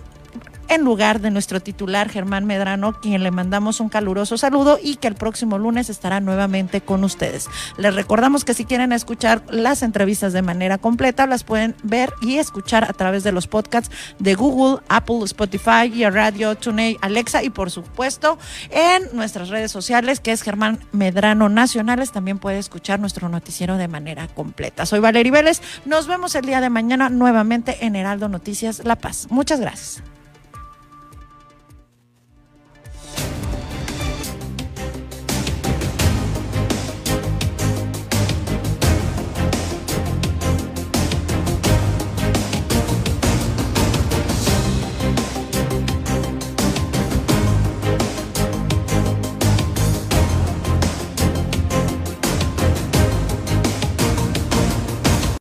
en lugar de nuestro titular Germán Medrano, quien le mandamos un caluroso saludo y que el próximo lunes estará nuevamente con ustedes. Les recordamos que si quieren escuchar las entrevistas de manera completa, las pueden ver y escuchar a través de los podcasts de Google, Apple, Spotify, Radio, TuneIn, Alexa y por supuesto en nuestras redes sociales, que es Germán Medrano Nacionales. También puede escuchar nuestro noticiero de manera completa. Soy Valerie Vélez. Nos vemos el día de mañana nuevamente en Heraldo Noticias La Paz. Muchas gracias.